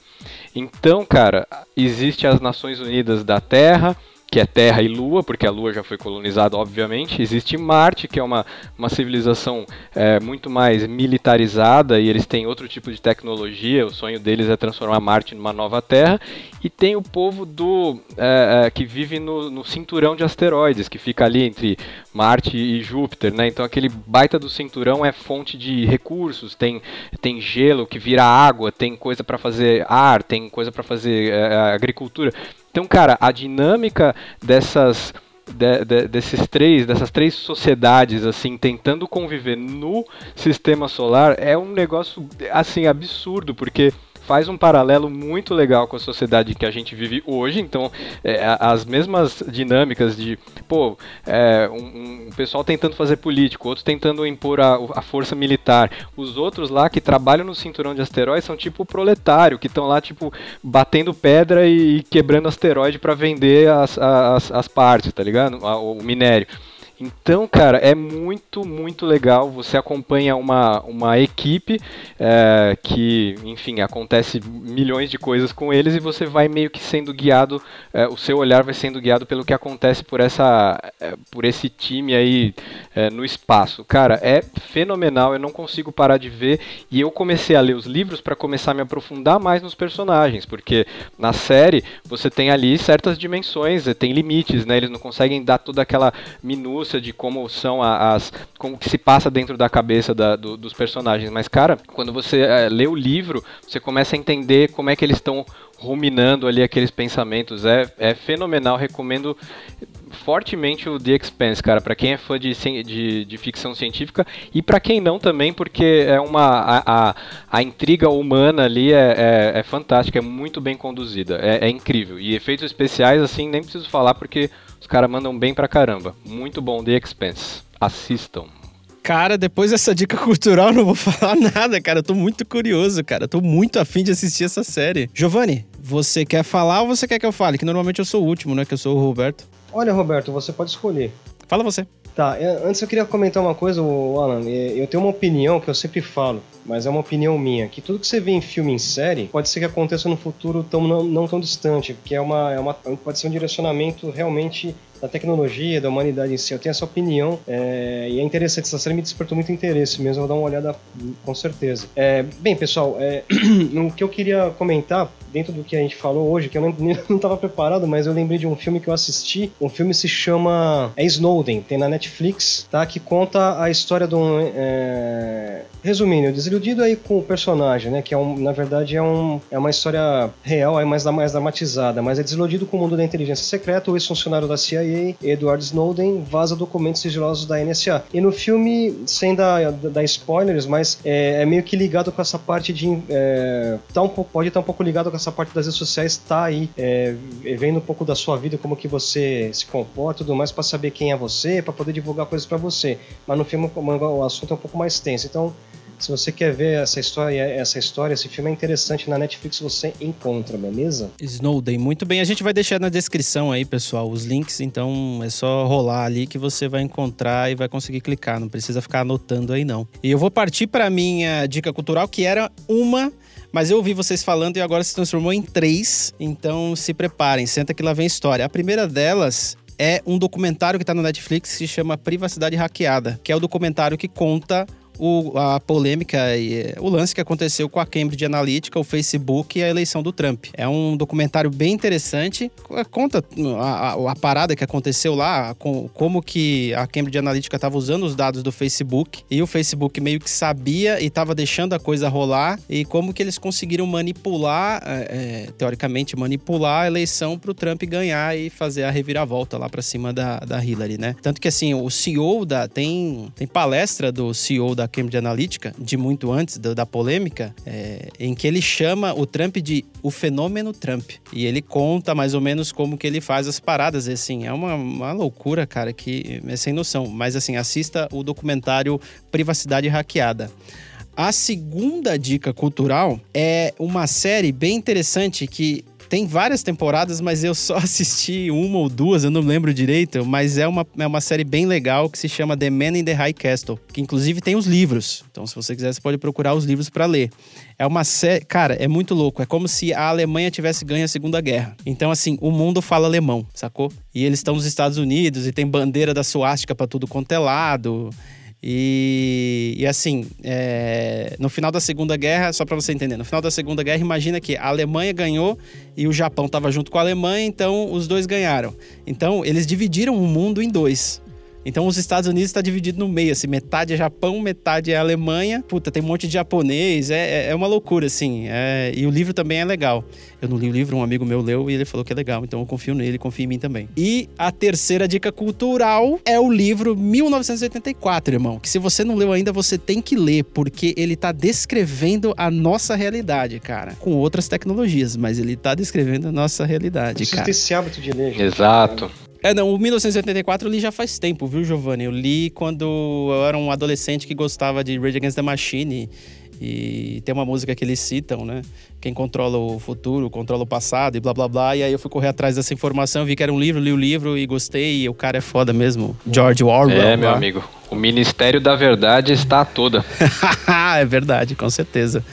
Então, cara, existe as Nações Unidas da Terra, que é Terra e Lua, porque a Lua já foi colonizada, obviamente. Existe Marte, que é uma, uma civilização é, muito mais militarizada e eles têm outro tipo de tecnologia. O sonho deles é transformar Marte numa nova Terra. E tem o povo do é, é, que vive no, no, cinturão de asteroides, que fica ali entre Marte e Júpiter. Né? Então aquele baita do cinturão é fonte de recursos. Tem, tem gelo que vira água, tem coisa para fazer ar, tem coisa para fazer é, agricultura. Então, cara, a dinâmica dessas de, de, desses três, dessas três sociedades assim tentando conviver no sistema solar é um negócio assim absurdo porque faz um paralelo muito legal com a sociedade que a gente vive hoje. Então, é, as mesmas dinâmicas de, pô, é, um, um, pessoal tentando fazer político, outros tentando impor a, a, força militar. Os outros lá que trabalham no cinturão de asteroides são tipo proletário, que estão lá, tipo, batendo pedra e quebrando asteroide para vender as, as, as partes, tá ligado? O minério. Então, cara, é muito, muito legal. Você acompanha uma, uma equipe é, que, enfim, acontece milhões de coisas com eles e você vai meio que sendo guiado, é, o seu olhar vai sendo guiado pelo que acontece por, essa, é, por esse time aí é, no espaço. Cara, é fenomenal, eu não consigo parar de ver e eu comecei a ler os livros para começar a me aprofundar mais nos personagens, porque na série você tem ali certas dimensões, tem limites, né? Eles não conseguem dar toda aquela minúcia de como são as. como que se passa dentro da cabeça da, do, dos personagens. Mas, cara, quando você é, lê o livro, você começa a entender como é que eles estão ruminando ali aqueles pensamentos. É, é fenomenal, recomendo fortemente o The Expanse, cara, para quem é fã de, de, de ficção científica e para quem não também, porque é uma a, a, a intriga humana ali é, é, é, fantástica, é muito bem conduzida, é, é incrível. E efeitos especiais, assim, nem preciso falar porque os caras mandam bem pra caramba. Muito bom, The Expense. Assistam. Cara, depois dessa dica cultural, não vou falar nada, cara. Eu tô muito curioso, cara. Eu tô muito afim de assistir essa série. Giovanni, você quer falar ou você quer que eu fale? Que normalmente eu sou o último, né? Que eu sou o Roberto. Olha, Roberto, você pode escolher. Fala você. Tá, antes eu queria comentar uma coisa, Alan. Eu tenho uma opinião que eu sempre falo, mas é uma opinião minha, que tudo que você vê em filme em série pode ser que aconteça no futuro tão, não, não tão distante, porque é uma, é uma, pode ser um direcionamento realmente da tecnologia, da humanidade em si. Eu tenho essa opinião é, e é interessante. Essa série me despertou muito interesse mesmo. Vou dar uma olhada com certeza. É, bem, pessoal, é, o que eu queria comentar dentro do que a gente falou hoje, que eu não estava preparado, mas eu lembrei de um filme que eu assisti. Um filme se chama é Snowden, tem na Netflix, tá? Que conta a história de um é, resumindo, desiludido aí com o personagem, né? Que é um, na verdade é, um, é uma história real, é mais, mais dramatizada, mas é desiludido com o mundo da inteligência secreta. O ex-funcionário da CIA Edward Snowden, vaza documentos sigilosos da NSA. E no filme, sem dar, dar spoilers, mas é, é, meio que ligado com essa parte de. É, tá um pode estar um pouco ligado com essa parte das redes sociais, tá aí é, vendo um pouco da sua vida, como que você se comporta e tudo mais, para saber quem é você, para poder divulgar coisas para você. Mas no filme o assunto é um pouco mais tenso. Então se você quer ver essa história, essa história, esse filme é interessante na Netflix, você encontra, beleza? Snowden, muito bem. A gente vai deixar na descrição aí, pessoal, os links, então é só rolar ali que você vai encontrar e vai conseguir clicar, não precisa ficar anotando aí não. E eu vou partir para minha dica cultural, que era uma mas eu ouvi vocês falando e agora se transformou em três. Então se preparem, senta que lá vem história. A primeira delas é um documentário que está no Netflix que se chama Privacidade Hackeada, que é o documentário que conta o, a polêmica e o lance que aconteceu com a Cambridge Analytica, o Facebook e a eleição do Trump. É um documentário bem interessante, conta a, a, a parada que aconteceu lá, com, como que a Cambridge Analytica estava usando os dados do Facebook e o Facebook meio que sabia e estava deixando a coisa rolar e como que eles conseguiram manipular, é, é teoricamente manipular a eleição para o Trump ganhar e fazer a reviravolta lá para cima da, da Hillary, né? Tanto que assim, o CEO da tem tem palestra do CEO da Cambridge Analytica, de muito antes da, da polêmica, é, em que ele chama o Trump de o fenômeno Trump. E ele conta mais ou menos como que ele faz as paradas. E, assim, é uma, uma loucura, cara, que é sem noção. Mas assim, assista o documentário Privacidade Hackeada. A segunda dica cultural é uma série bem interessante que tem várias temporadas, mas eu só assisti uma ou duas, eu não lembro direito. Mas é uma, é uma série bem legal que se chama The Man in the High Castle, que inclusive tem os livros. Então, se você quiser, você pode procurar os livros para ler. É uma série. Cara, é muito louco. É como se a Alemanha tivesse ganho a Segunda Guerra. Então, assim, o mundo fala alemão, sacou? E eles estão nos Estados Unidos e tem bandeira da suástica para tudo quanto é lado. E, e assim, é, no final da Segunda Guerra, só para você entender, no final da Segunda Guerra, imagina que a Alemanha ganhou e o Japão estava junto com a Alemanha, então os dois ganharam. Então eles dividiram o mundo em dois. Então os Estados Unidos está dividido no meio, assim, metade é Japão, metade é Alemanha. Puta, tem um monte de japonês, é, é, é uma loucura, assim. É... E o livro também é legal. Eu não li o livro, um amigo meu leu e ele falou que é legal, então eu confio nele, confio em mim também. E a terceira dica cultural é o livro 1984, irmão, que se você não leu ainda, você tem que ler, porque ele tá descrevendo a nossa realidade, cara, com outras tecnologias, mas ele tá descrevendo a nossa realidade, cara. ter esse hábito de ler. Gente. Exato. É, não, o 1984 eu li já faz tempo, viu, Giovanni? Eu li quando eu era um adolescente que gostava de Rage Against the Machine. E tem uma música que eles citam, né? Quem controla o futuro, controla o passado e blá blá blá. E aí eu fui correr atrás dessa informação, vi que era um livro, li o livro e gostei. E o cara é foda mesmo. George Orwell. É, meu lá. amigo. O Ministério da Verdade está toda. é verdade, com certeza.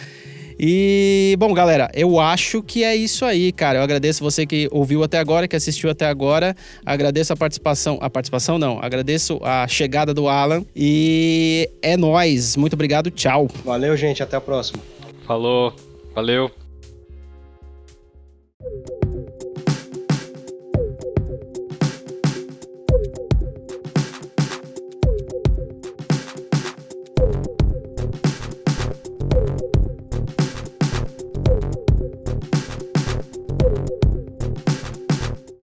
E, bom, galera, eu acho que é isso aí, cara. Eu agradeço você que ouviu até agora, que assistiu até agora. Agradeço a participação. A participação não, agradeço a chegada do Alan. E é nós. Muito obrigado, tchau. Valeu, gente. Até a próxima. Falou. Valeu.